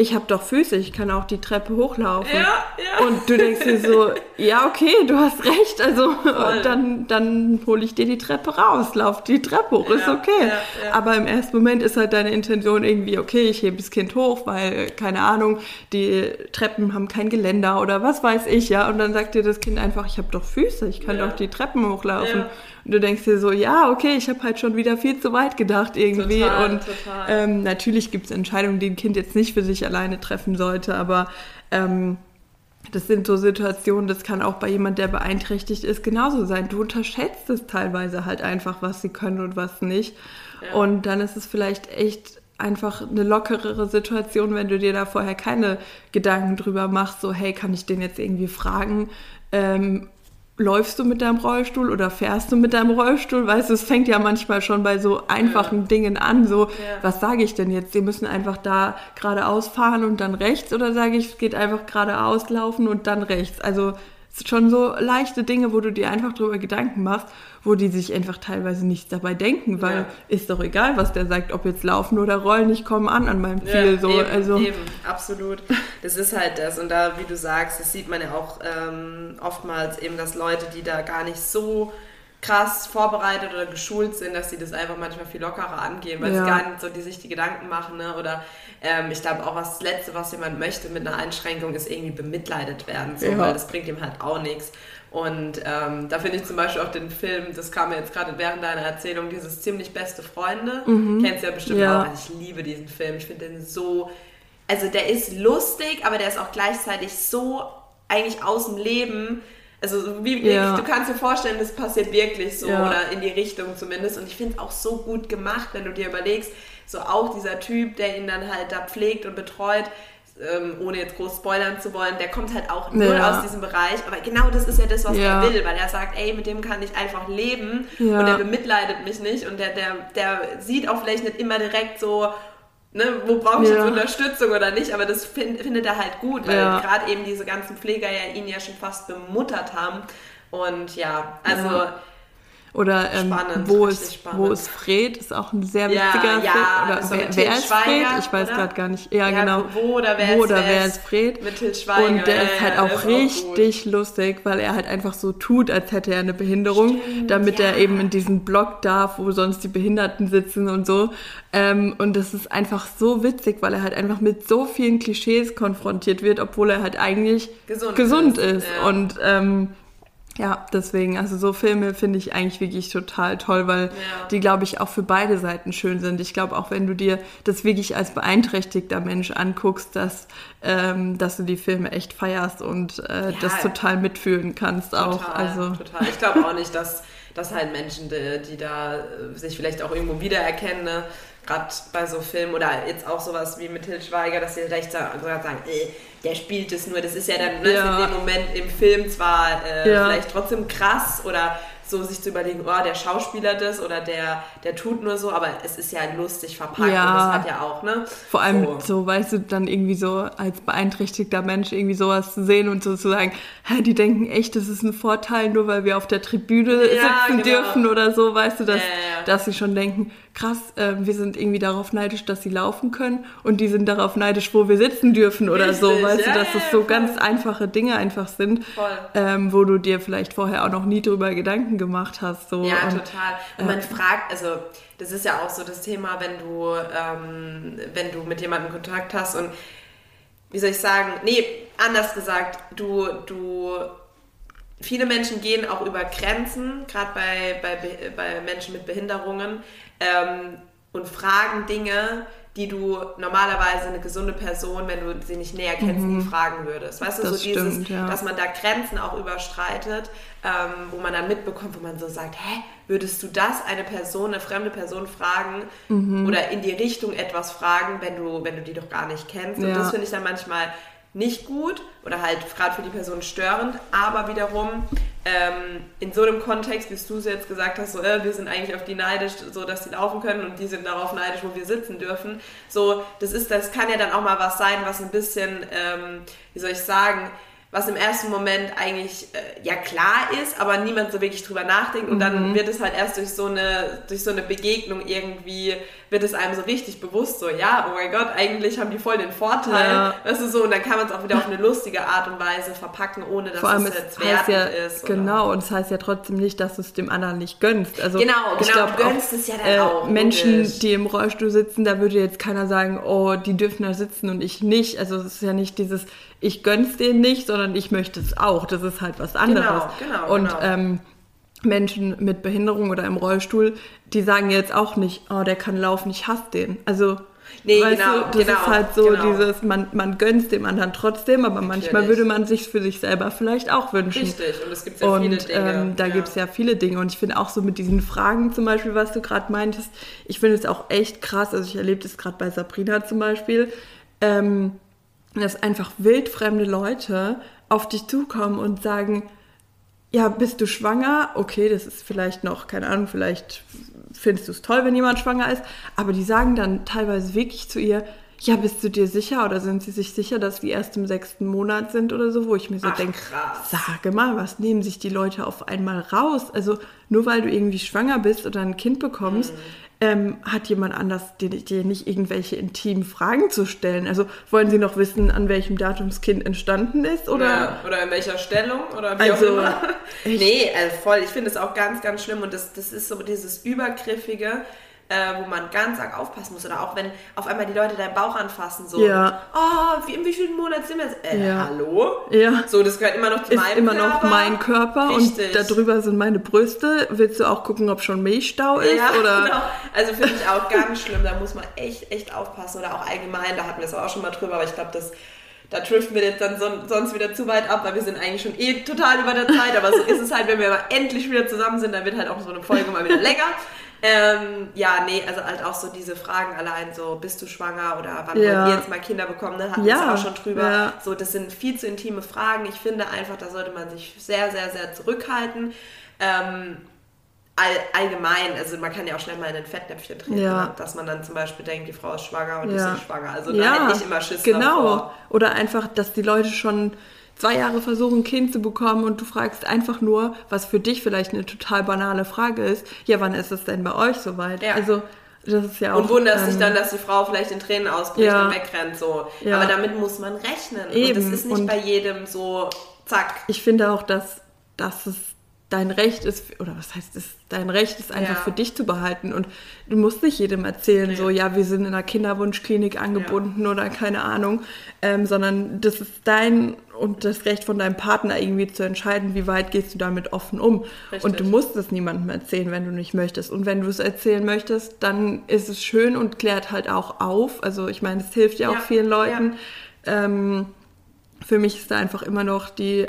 ich habe doch Füße, ich kann auch die Treppe hochlaufen. Ja, ja. Und du denkst dir so, ja, okay, du hast recht, also dann, dann hole ich dir die Treppe raus, lauf die Treppe hoch, ja, ist okay. Ja, ja. Aber im ersten Moment ist halt deine Intention irgendwie, okay, ich hebe das Kind hoch, weil, keine Ahnung, die Treppen haben kein Geländer oder was weiß ich, ja. Und dann sagt dir das Kind einfach, ich habe doch Füße, ich kann doch die Treppen hochlaufen. Und du denkst dir so, ja, okay, ich habe halt schon wieder viel zu weit gedacht irgendwie. Total, und total. Ähm, natürlich gibt es Entscheidungen, die ein Kind jetzt nicht für sich alleine treffen sollte, aber ähm, das sind so Situationen, das kann auch bei jemand, der beeinträchtigt ist, genauso sein. Du unterschätzt es teilweise halt einfach, was sie können und was nicht. Ja. Und dann ist es vielleicht echt einfach eine lockerere Situation, wenn du dir da vorher keine Gedanken drüber machst, so hey, kann ich den jetzt irgendwie fragen? Ähm, läufst du mit deinem Rollstuhl oder fährst du mit deinem Rollstuhl? Weißt du, es fängt ja manchmal schon bei so einfachen ja. Dingen an. So, ja. was sage ich denn jetzt? Sie müssen einfach da geradeaus fahren und dann rechts oder sage ich, es geht einfach geradeaus laufen und dann rechts? Also schon so leichte Dinge, wo du dir einfach drüber Gedanken machst, wo die sich einfach teilweise nichts dabei denken, weil ja. ist doch egal, was der sagt, ob jetzt laufen oder rollen, ich komme an an meinem Ziel. Ja, so. Eben, also. eben, absolut. Das ist halt das. Und da, wie du sagst, das sieht man ja auch ähm, oftmals eben, dass Leute, die da gar nicht so krass vorbereitet oder geschult sind, dass sie das einfach manchmal viel lockerer angehen, weil ja. sie gar nicht so die sich die Gedanken machen. Ne? Oder ähm, ich glaube auch, was das Letzte, was jemand möchte mit einer Einschränkung, ist irgendwie bemitleidet werden, so, ja. weil das bringt ihm halt auch nichts. Und ähm, da finde ich zum Beispiel auch den Film, das kam mir jetzt gerade während deiner Erzählung, dieses ziemlich beste Freunde. Mhm. Kennst du ja bestimmt ja. auch. Also ich liebe diesen Film. Ich finde den so. Also der ist lustig, aber der ist auch gleichzeitig so eigentlich aus dem Leben also wie ja. du kannst dir vorstellen, das passiert wirklich so ja. oder in die Richtung zumindest. Und ich finde es auch so gut gemacht, wenn du dir überlegst, so auch dieser Typ, der ihn dann halt da pflegt und betreut, ähm, ohne jetzt groß spoilern zu wollen, der kommt halt auch nur ja. aus diesem Bereich. Aber genau das ist ja das, was er will, weil er sagt, ey, mit dem kann ich einfach leben und er bemitleidet mich nicht und der, der, der sieht auch vielleicht nicht immer direkt so, ne, wo brauche ich ja. jetzt Unterstützung oder nicht, aber das find, findet er halt gut, weil ja. gerade eben diese ganzen Pfleger ja ihn ja schon fast bemuttert haben. Und ja, also ja. Oder ähm, spannend, wo, ist, wo ist Fred? Ist auch ein sehr wichtiger ja, Film. Oder so wer, wer ist Fred? Ich weiß gerade gar nicht. Ja, ja, genau. Wo oder wer, wo ist, oder wer ist Fred? Mit Til Schweiger. Und der ist halt auch richtig auch lustig, weil er halt einfach so tut, als hätte er eine Behinderung, Stimmt, damit er eben in diesen Block darf, wo sonst die Behinderten sitzen und so. Ähm, und das ist einfach so witzig, weil er halt einfach mit so vielen Klischees konfrontiert wird, obwohl er halt eigentlich gesund, gesund ist. ist. Und ähm, ja, deswegen, also so Filme finde ich eigentlich wirklich total toll, weil ja. die, glaube ich, auch für beide Seiten schön sind. Ich glaube, auch wenn du dir das wirklich als beeinträchtigter Mensch anguckst, dass, ähm, dass du die Filme echt feierst und äh, ja, das total mitfühlen kannst total, auch. Also. Total. Ich glaube auch nicht, dass, dass halt Menschen, die, die da äh, sich vielleicht auch irgendwo wiedererkennen, ne? Gerade bei so Filmen oder jetzt auch sowas wie mit Til Schweiger, dass sie recht sagen, äh, der spielt es nur. Das ist ja dann ne, ja. in dem Moment im Film zwar äh, ja. vielleicht trotzdem krass oder so sich zu überlegen, oh, der Schauspieler das oder der, der tut nur so, aber es ist ja lustig verpackt ja. und das hat ja auch, ne? Vor allem so. so, weißt du, dann irgendwie so als beeinträchtigter Mensch irgendwie sowas zu sehen und so zu sagen, hä, die denken echt, das ist ein Vorteil, nur weil wir auf der Tribüne ja, sitzen genau. dürfen oder so, weißt du, dass, ja, dass sie schon denken, krass, äh, wir sind irgendwie darauf neidisch, dass sie laufen können und die sind darauf neidisch, wo wir sitzen dürfen oder Richtig, so, weißt ja, du, dass ja, das so voll. ganz einfache Dinge einfach sind, ähm, wo du dir vielleicht vorher auch noch nie drüber Gedanken gemacht hast. So. Ja, und, total. Und man äh, fragt, also das ist ja auch so das Thema, wenn du, ähm, wenn du mit jemandem Kontakt hast und wie soll ich sagen, nee, anders gesagt, du, du viele Menschen gehen auch über Grenzen, gerade bei, bei, bei Menschen mit Behinderungen, ähm, und fragen Dinge, die du normalerweise eine gesunde Person, wenn du sie nicht näher kennst, mhm. nie fragen würdest. Weißt du, das so dieses, stimmt, ja. dass man da Grenzen auch überstreitet, ähm, wo man dann mitbekommt, wo man so sagt, hä, würdest du das eine Person, eine fremde Person fragen mhm. oder in die Richtung etwas fragen, wenn du, wenn du die doch gar nicht kennst? Und ja. das finde ich dann manchmal nicht gut oder halt gerade für die Person störend, aber wiederum ähm, in so einem Kontext, wie du es jetzt gesagt hast, so äh, wir sind eigentlich auf die neidisch, so dass sie laufen können und die sind darauf neidisch, wo wir sitzen dürfen. So, das ist, das kann ja dann auch mal was sein, was ein bisschen, ähm, wie soll ich sagen, was im ersten Moment eigentlich äh, ja klar ist, aber niemand so wirklich drüber nachdenkt und mhm. dann wird es halt erst durch so eine durch so eine Begegnung irgendwie wird es einem so richtig bewusst so ja oh mein Gott eigentlich haben die voll den Vorteil ja. weißt du so und dann kann man es auch wieder auf eine lustige Art und Weise verpacken ohne dass es jetzt wertend ja, ist genau oder? und es das heißt ja trotzdem nicht dass du es dem anderen nicht gönnst also genau genau glaub, du gönnst auch, es ja dann äh, auch Menschen logisch. die im Rollstuhl sitzen da würde jetzt keiner sagen oh die dürfen da sitzen und ich nicht also es ist ja nicht dieses ich gönn's denen nicht, sondern ich möchte es auch. Das ist halt was anderes. Genau, genau, und genau. Ähm, Menschen mit Behinderung oder im Rollstuhl, die sagen jetzt auch nicht, oh, der kann laufen, ich hasse den. Also, nee, weißt genau, du, das genau, ist halt so genau. dieses, man, man gönnt dem anderen trotzdem, aber manchmal Natürlich. würde man sich für sich selber vielleicht auch wünschen. Richtig, und es gibt ja und, viele Dinge. Ähm, da ja. gibt es ja viele Dinge und ich finde auch so mit diesen Fragen zum Beispiel, was du gerade meintest, ich finde es auch echt krass, also ich erlebe das gerade bei Sabrina zum Beispiel, ähm, dass einfach wildfremde Leute auf dich zukommen und sagen, ja, bist du schwanger? Okay, das ist vielleicht noch, keine Ahnung, vielleicht findest du es toll, wenn jemand schwanger ist, aber die sagen dann teilweise wirklich zu ihr, ja, bist du dir sicher oder sind sie sich sicher, dass wir erst im sechsten Monat sind oder so, wo ich mir so denke, sage mal, was nehmen sich die Leute auf einmal raus? Also nur weil du irgendwie schwanger bist oder ein Kind bekommst, mhm ähm, hat jemand anders dir, nicht irgendwelche intimen Fragen zu stellen? Also wollen Sie noch wissen, an welchem Datum das Kind entstanden ist? Oder, ja, oder in welcher Stellung? Oder wie also, auch immer. Nee, also voll. Ich finde es auch ganz, ganz schlimm. Und das, das ist so dieses Übergriffige äh, wo man ganz arg aufpassen muss. Oder auch wenn auf einmal die Leute deinen Bauch anfassen, so, ja. oh, wie, in wie vielen Monaten sind wir jetzt? Äh, ja. hallo? Ja. So, das gehört immer noch zu Ist meinem immer Körper. noch mein Körper Richtig. und darüber sind meine Brüste. Willst du auch gucken, ob schon Milchstau ist? Ja, oder? genau. Also finde ich auch ganz schlimm. Da muss man echt, echt aufpassen. Oder auch allgemein, da hatten wir es auch schon mal drüber, aber ich glaube, das da driften wir jetzt dann so, sonst wieder zu weit ab, weil wir sind eigentlich schon eh total über der Zeit, aber so ist es halt, wenn wir mal endlich wieder zusammen sind, dann wird halt auch so eine Folge mal wieder länger. Ähm, ja, nee, also halt auch so diese Fragen allein, so bist du schwanger oder wann ja. wollen wir jetzt mal Kinder bekommen, ne? hatten ja. wir auch schon drüber. Ja. So, das sind viel zu intime Fragen. Ich finde einfach, da sollte man sich sehr, sehr, sehr zurückhalten. Ähm, all, allgemein, also man kann ja auch schnell mal in ein Fettnäpfchen treten, ja. ne? dass man dann zum Beispiel denkt, die Frau ist schwanger und ist nicht schwanger. Also da ja, hätte ich immer Schiss Genau. Davor. Oder einfach, dass die Leute schon zwei Jahre versuchen, ein Kind zu bekommen und du fragst einfach nur, was für dich vielleicht eine total banale Frage ist, ja, wann ist es denn bei euch soweit? Ja. Also das ist ja auch, und wunderst ähm, dich dann, dass die Frau vielleicht in Tränen ausbricht ja, und wegrennt. So. Ja. Aber damit muss man rechnen. Eben. Und das ist nicht und bei jedem so zack. Ich finde auch, dass, dass es dein Recht ist, oder was heißt es, dein Recht ist einfach ja. für dich zu behalten und du musst nicht jedem erzählen, nee. so, ja, wir sind in einer Kinderwunschklinik angebunden ja. oder keine Ahnung, ähm, sondern das ist dein und das Recht von deinem Partner irgendwie zu entscheiden, wie weit gehst du damit offen um. Richtig. Und du musst es niemandem erzählen, wenn du nicht möchtest. Und wenn du es erzählen möchtest, dann ist es schön und klärt halt auch auf. Also ich meine, es hilft ja auch ja. vielen Leuten. Ähm, für mich ist da einfach immer noch die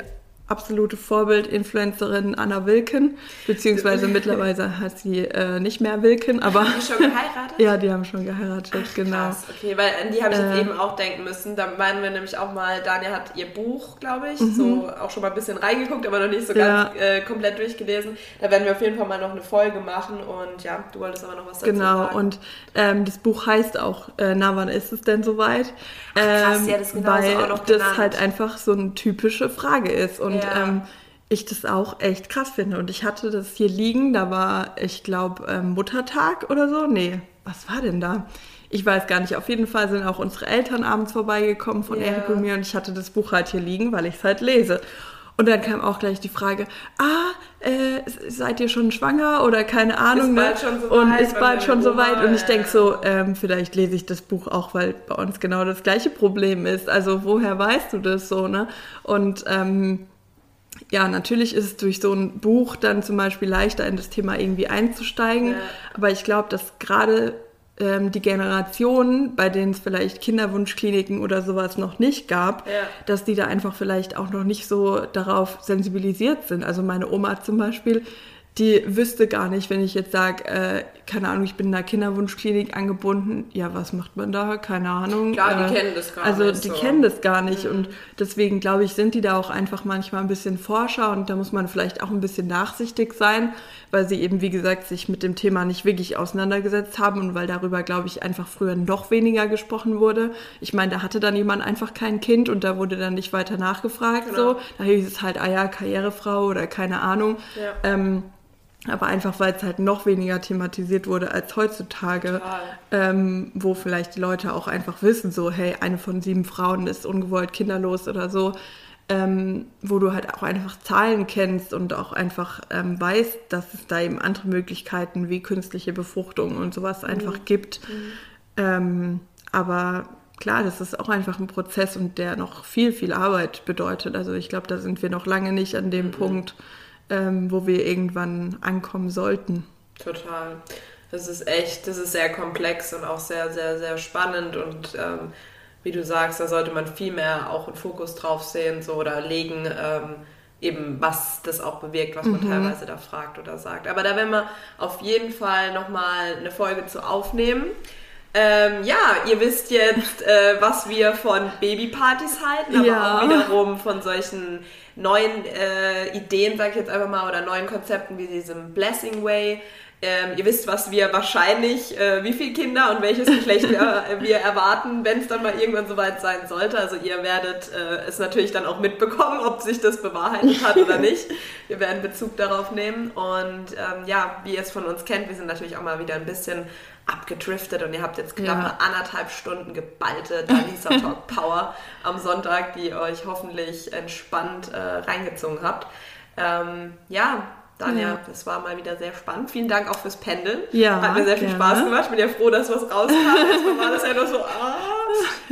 absolute Vorbild-Influencerin Anna Wilken, beziehungsweise mittlerweile hat sie äh, nicht mehr Wilken, aber... Haben die schon geheiratet? ja, die haben schon geheiratet, Ach, genau. Krass, okay, weil an die habe ich äh, jetzt eben auch denken müssen. Da meinen wir nämlich auch mal, Daniel hat ihr Buch, glaube ich, mhm. so auch schon mal ein bisschen reingeguckt, aber noch nicht so ja. ganz äh, komplett durchgelesen. Da werden wir auf jeden Fall mal noch eine Folge machen und ja, du wolltest aber noch was dazu genau, sagen. Genau, und ähm, das Buch heißt auch, äh, na, wann ist es denn soweit? Ähm, Ach, krass, ja, das genau weil auch noch das halt einfach so eine typische Frage ist und ja. Ähm, ich das auch echt krass finde. Und ich hatte das hier liegen, da war, ich glaube, ähm, Muttertag oder so. Nee, was war denn da? Ich weiß gar nicht. Auf jeden Fall sind auch unsere Eltern abends vorbeigekommen von yeah. Erik und mir und ich hatte das Buch halt hier liegen, weil ich es halt lese. Und dann kam auch gleich die Frage, ah, äh, seid ihr schon schwanger oder keine Ahnung. Ist bald schon so und ist bald schon soweit. Und ich denke so, ähm, vielleicht lese ich das Buch auch, weil bei uns genau das gleiche Problem ist. Also woher weißt du das so, ne? Und ähm, ja, natürlich ist es durch so ein Buch dann zum Beispiel leichter, in das Thema irgendwie einzusteigen. Ja. Aber ich glaube, dass gerade ähm, die Generationen, bei denen es vielleicht Kinderwunschkliniken oder sowas noch nicht gab, ja. dass die da einfach vielleicht auch noch nicht so darauf sensibilisiert sind. Also meine Oma zum Beispiel, die wüsste gar nicht, wenn ich jetzt sage, äh, keine Ahnung, ich bin in einer Kinderwunschklinik angebunden, ja, was macht man da? Keine Ahnung. Klar, die äh, kennen das gar also, nicht. Also die so. kennen das gar nicht mhm. und deswegen glaube ich, sind die da auch einfach manchmal ein bisschen Forscher und da muss man vielleicht auch ein bisschen nachsichtig sein, weil sie eben, wie gesagt, sich mit dem Thema nicht wirklich auseinandergesetzt haben und weil darüber, glaube ich, einfach früher noch weniger gesprochen wurde. Ich meine, da hatte dann jemand einfach kein Kind und da wurde dann nicht weiter nachgefragt. Genau. So. Da hieß es halt, ah ja, Karrierefrau oder keine Ahnung. Ja. Ähm, aber einfach, weil es halt noch weniger thematisiert wurde als heutzutage, ähm, wo vielleicht die Leute auch einfach wissen, so, hey, eine von sieben Frauen ist ungewollt kinderlos oder so, ähm, wo du halt auch einfach Zahlen kennst und auch einfach ähm, weißt, dass es da eben andere Möglichkeiten wie künstliche Befruchtung und sowas einfach mhm. gibt. Mhm. Ähm, aber klar, das ist auch einfach ein Prozess und der noch viel, viel Arbeit bedeutet. Also ich glaube, da sind wir noch lange nicht an dem mhm. Punkt, ähm, wo wir irgendwann ankommen sollten. Total. Das ist echt, das ist sehr komplex und auch sehr, sehr, sehr spannend und ähm, wie du sagst, da sollte man viel mehr auch einen Fokus drauf sehen so, oder legen, ähm, eben was das auch bewirkt, was man mhm. teilweise da fragt oder sagt. Aber da werden wir auf jeden Fall nochmal eine Folge zu aufnehmen. Ähm, ja, ihr wisst jetzt, äh, was wir von Babypartys halten, aber ja. auch wiederum von solchen neuen äh, Ideen, sag ich jetzt einfach mal, oder neuen Konzepten wie diesem Blessing Way. Ähm, ihr wisst, was wir wahrscheinlich, äh, wie viele Kinder und welches Geschlecht wir, wir erwarten, wenn es dann mal irgendwann soweit sein sollte. Also ihr werdet äh, es natürlich dann auch mitbekommen, ob sich das bewahrheitet hat oder nicht. Wir werden Bezug darauf nehmen. Und ähm, ja, wie ihr es von uns kennt, wir sind natürlich auch mal wieder ein bisschen abgedriftet und ihr habt jetzt knapp ja. anderthalb Stunden geballte Dalisa Talk Power am Sonntag, die euch hoffentlich entspannt äh, reingezogen habt. Ähm, ja, Danja, ja. das war mal wieder sehr spannend. Vielen Dank auch fürs Pendeln. Ja, Hat mir sehr viel gerne. Spaß gemacht. Ich bin ja froh, dass was rauskam. Erstmal war das ja nur so, ah.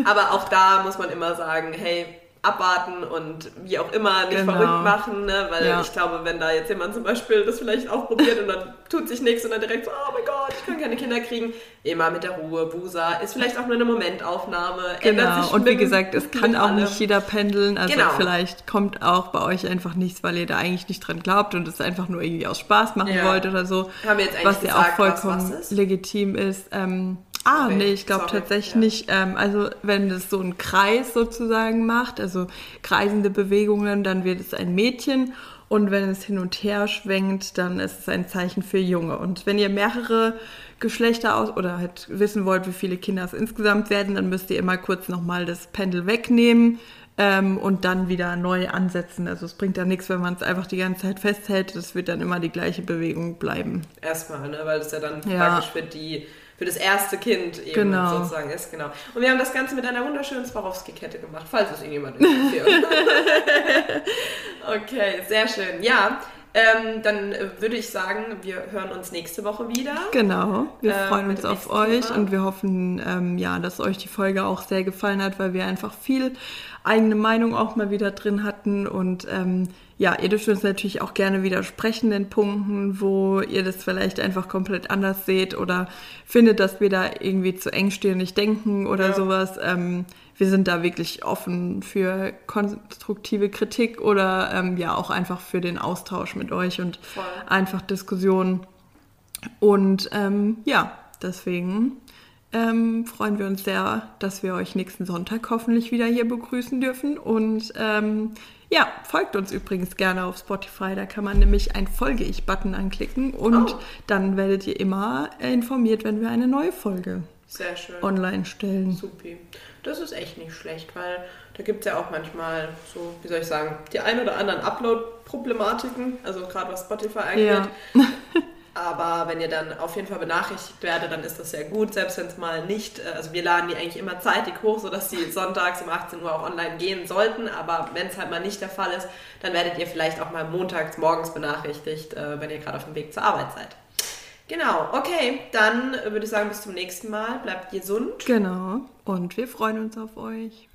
Aber auch da muss man immer sagen, hey, abwarten und wie auch immer nicht genau. verrückt machen, ne? weil ja. ich glaube, wenn da jetzt jemand zum Beispiel das vielleicht auch probiert und dann tut sich nichts und dann direkt so, oh mein Gott, ich kann keine Kinder kriegen, immer mit der Ruhe, Busa, ist vielleicht auch nur eine Momentaufnahme. Genau, und wie gesagt, es kann auch allem. nicht jeder pendeln, also genau. vielleicht kommt auch bei euch einfach nichts, weil ihr da eigentlich nicht dran glaubt und es einfach nur irgendwie aus Spaß machen ja. wollt oder so, Haben wir jetzt eigentlich was ja auch vollkommen was, was legitim ist. Ähm, Ah, okay. nee, ich glaube tatsächlich ja. nicht. Ähm, also wenn es so einen Kreis sozusagen macht, also kreisende Bewegungen, dann wird es ein Mädchen. Und wenn es hin und her schwenkt, dann ist es ein Zeichen für Junge. Und wenn ihr mehrere Geschlechter aus oder halt wissen wollt, wie viele Kinder es insgesamt werden, dann müsst ihr immer kurz nochmal das Pendel wegnehmen ähm, und dann wieder neu ansetzen. Also es bringt da nichts, wenn man es einfach die ganze Zeit festhält. Das wird dann immer die gleiche Bewegung bleiben. Erstmal, ne? weil es ja dann ja. praktisch für die für das erste Kind eben genau. sozusagen ist, genau. Und wir haben das Ganze mit einer wunderschönen Swarovski-Kette gemacht, falls es irgendjemand interessiert. okay, sehr schön. Ja, ähm, dann würde ich sagen, wir hören uns nächste Woche wieder. Genau, wir ähm, freuen uns auf euch Thema. und wir hoffen, ähm, ja, dass euch die Folge auch sehr gefallen hat, weil wir einfach viel eigene Meinung auch mal wieder drin hatten. Und ähm, ja, ihr dürft uns natürlich auch gerne widersprechen in Punkten, wo ihr das vielleicht einfach komplett anders seht oder findet, dass wir da irgendwie zu engstirnig denken oder ja. sowas. Ähm, wir sind da wirklich offen für konstruktive Kritik oder ähm, ja auch einfach für den Austausch mit euch und Voll. einfach Diskussionen. Und ähm, ja, deswegen ähm, freuen wir uns sehr, dass wir euch nächsten Sonntag hoffentlich wieder hier begrüßen dürfen. Und ähm, ja, folgt uns übrigens gerne auf Spotify. Da kann man nämlich ein Folge-Ich-Button anklicken und oh. dann werdet ihr immer informiert, wenn wir eine neue Folge online stellen. Super. Das ist echt nicht schlecht, weil da gibt es ja auch manchmal so, wie soll ich sagen, die ein oder anderen Upload-Problematiken, also gerade was Spotify angeht. Ja. Aber wenn ihr dann auf jeden Fall benachrichtigt werdet, dann ist das sehr gut, selbst wenn es mal nicht, äh, also wir laden die eigentlich immer zeitig hoch, sodass die sonntags um 18 Uhr auch online gehen sollten. Aber wenn es halt mal nicht der Fall ist, dann werdet ihr vielleicht auch mal montags morgens benachrichtigt, äh, wenn ihr gerade auf dem Weg zur Arbeit seid. Genau, okay, dann würde ich sagen, bis zum nächsten Mal. Bleibt gesund. Genau, und wir freuen uns auf euch.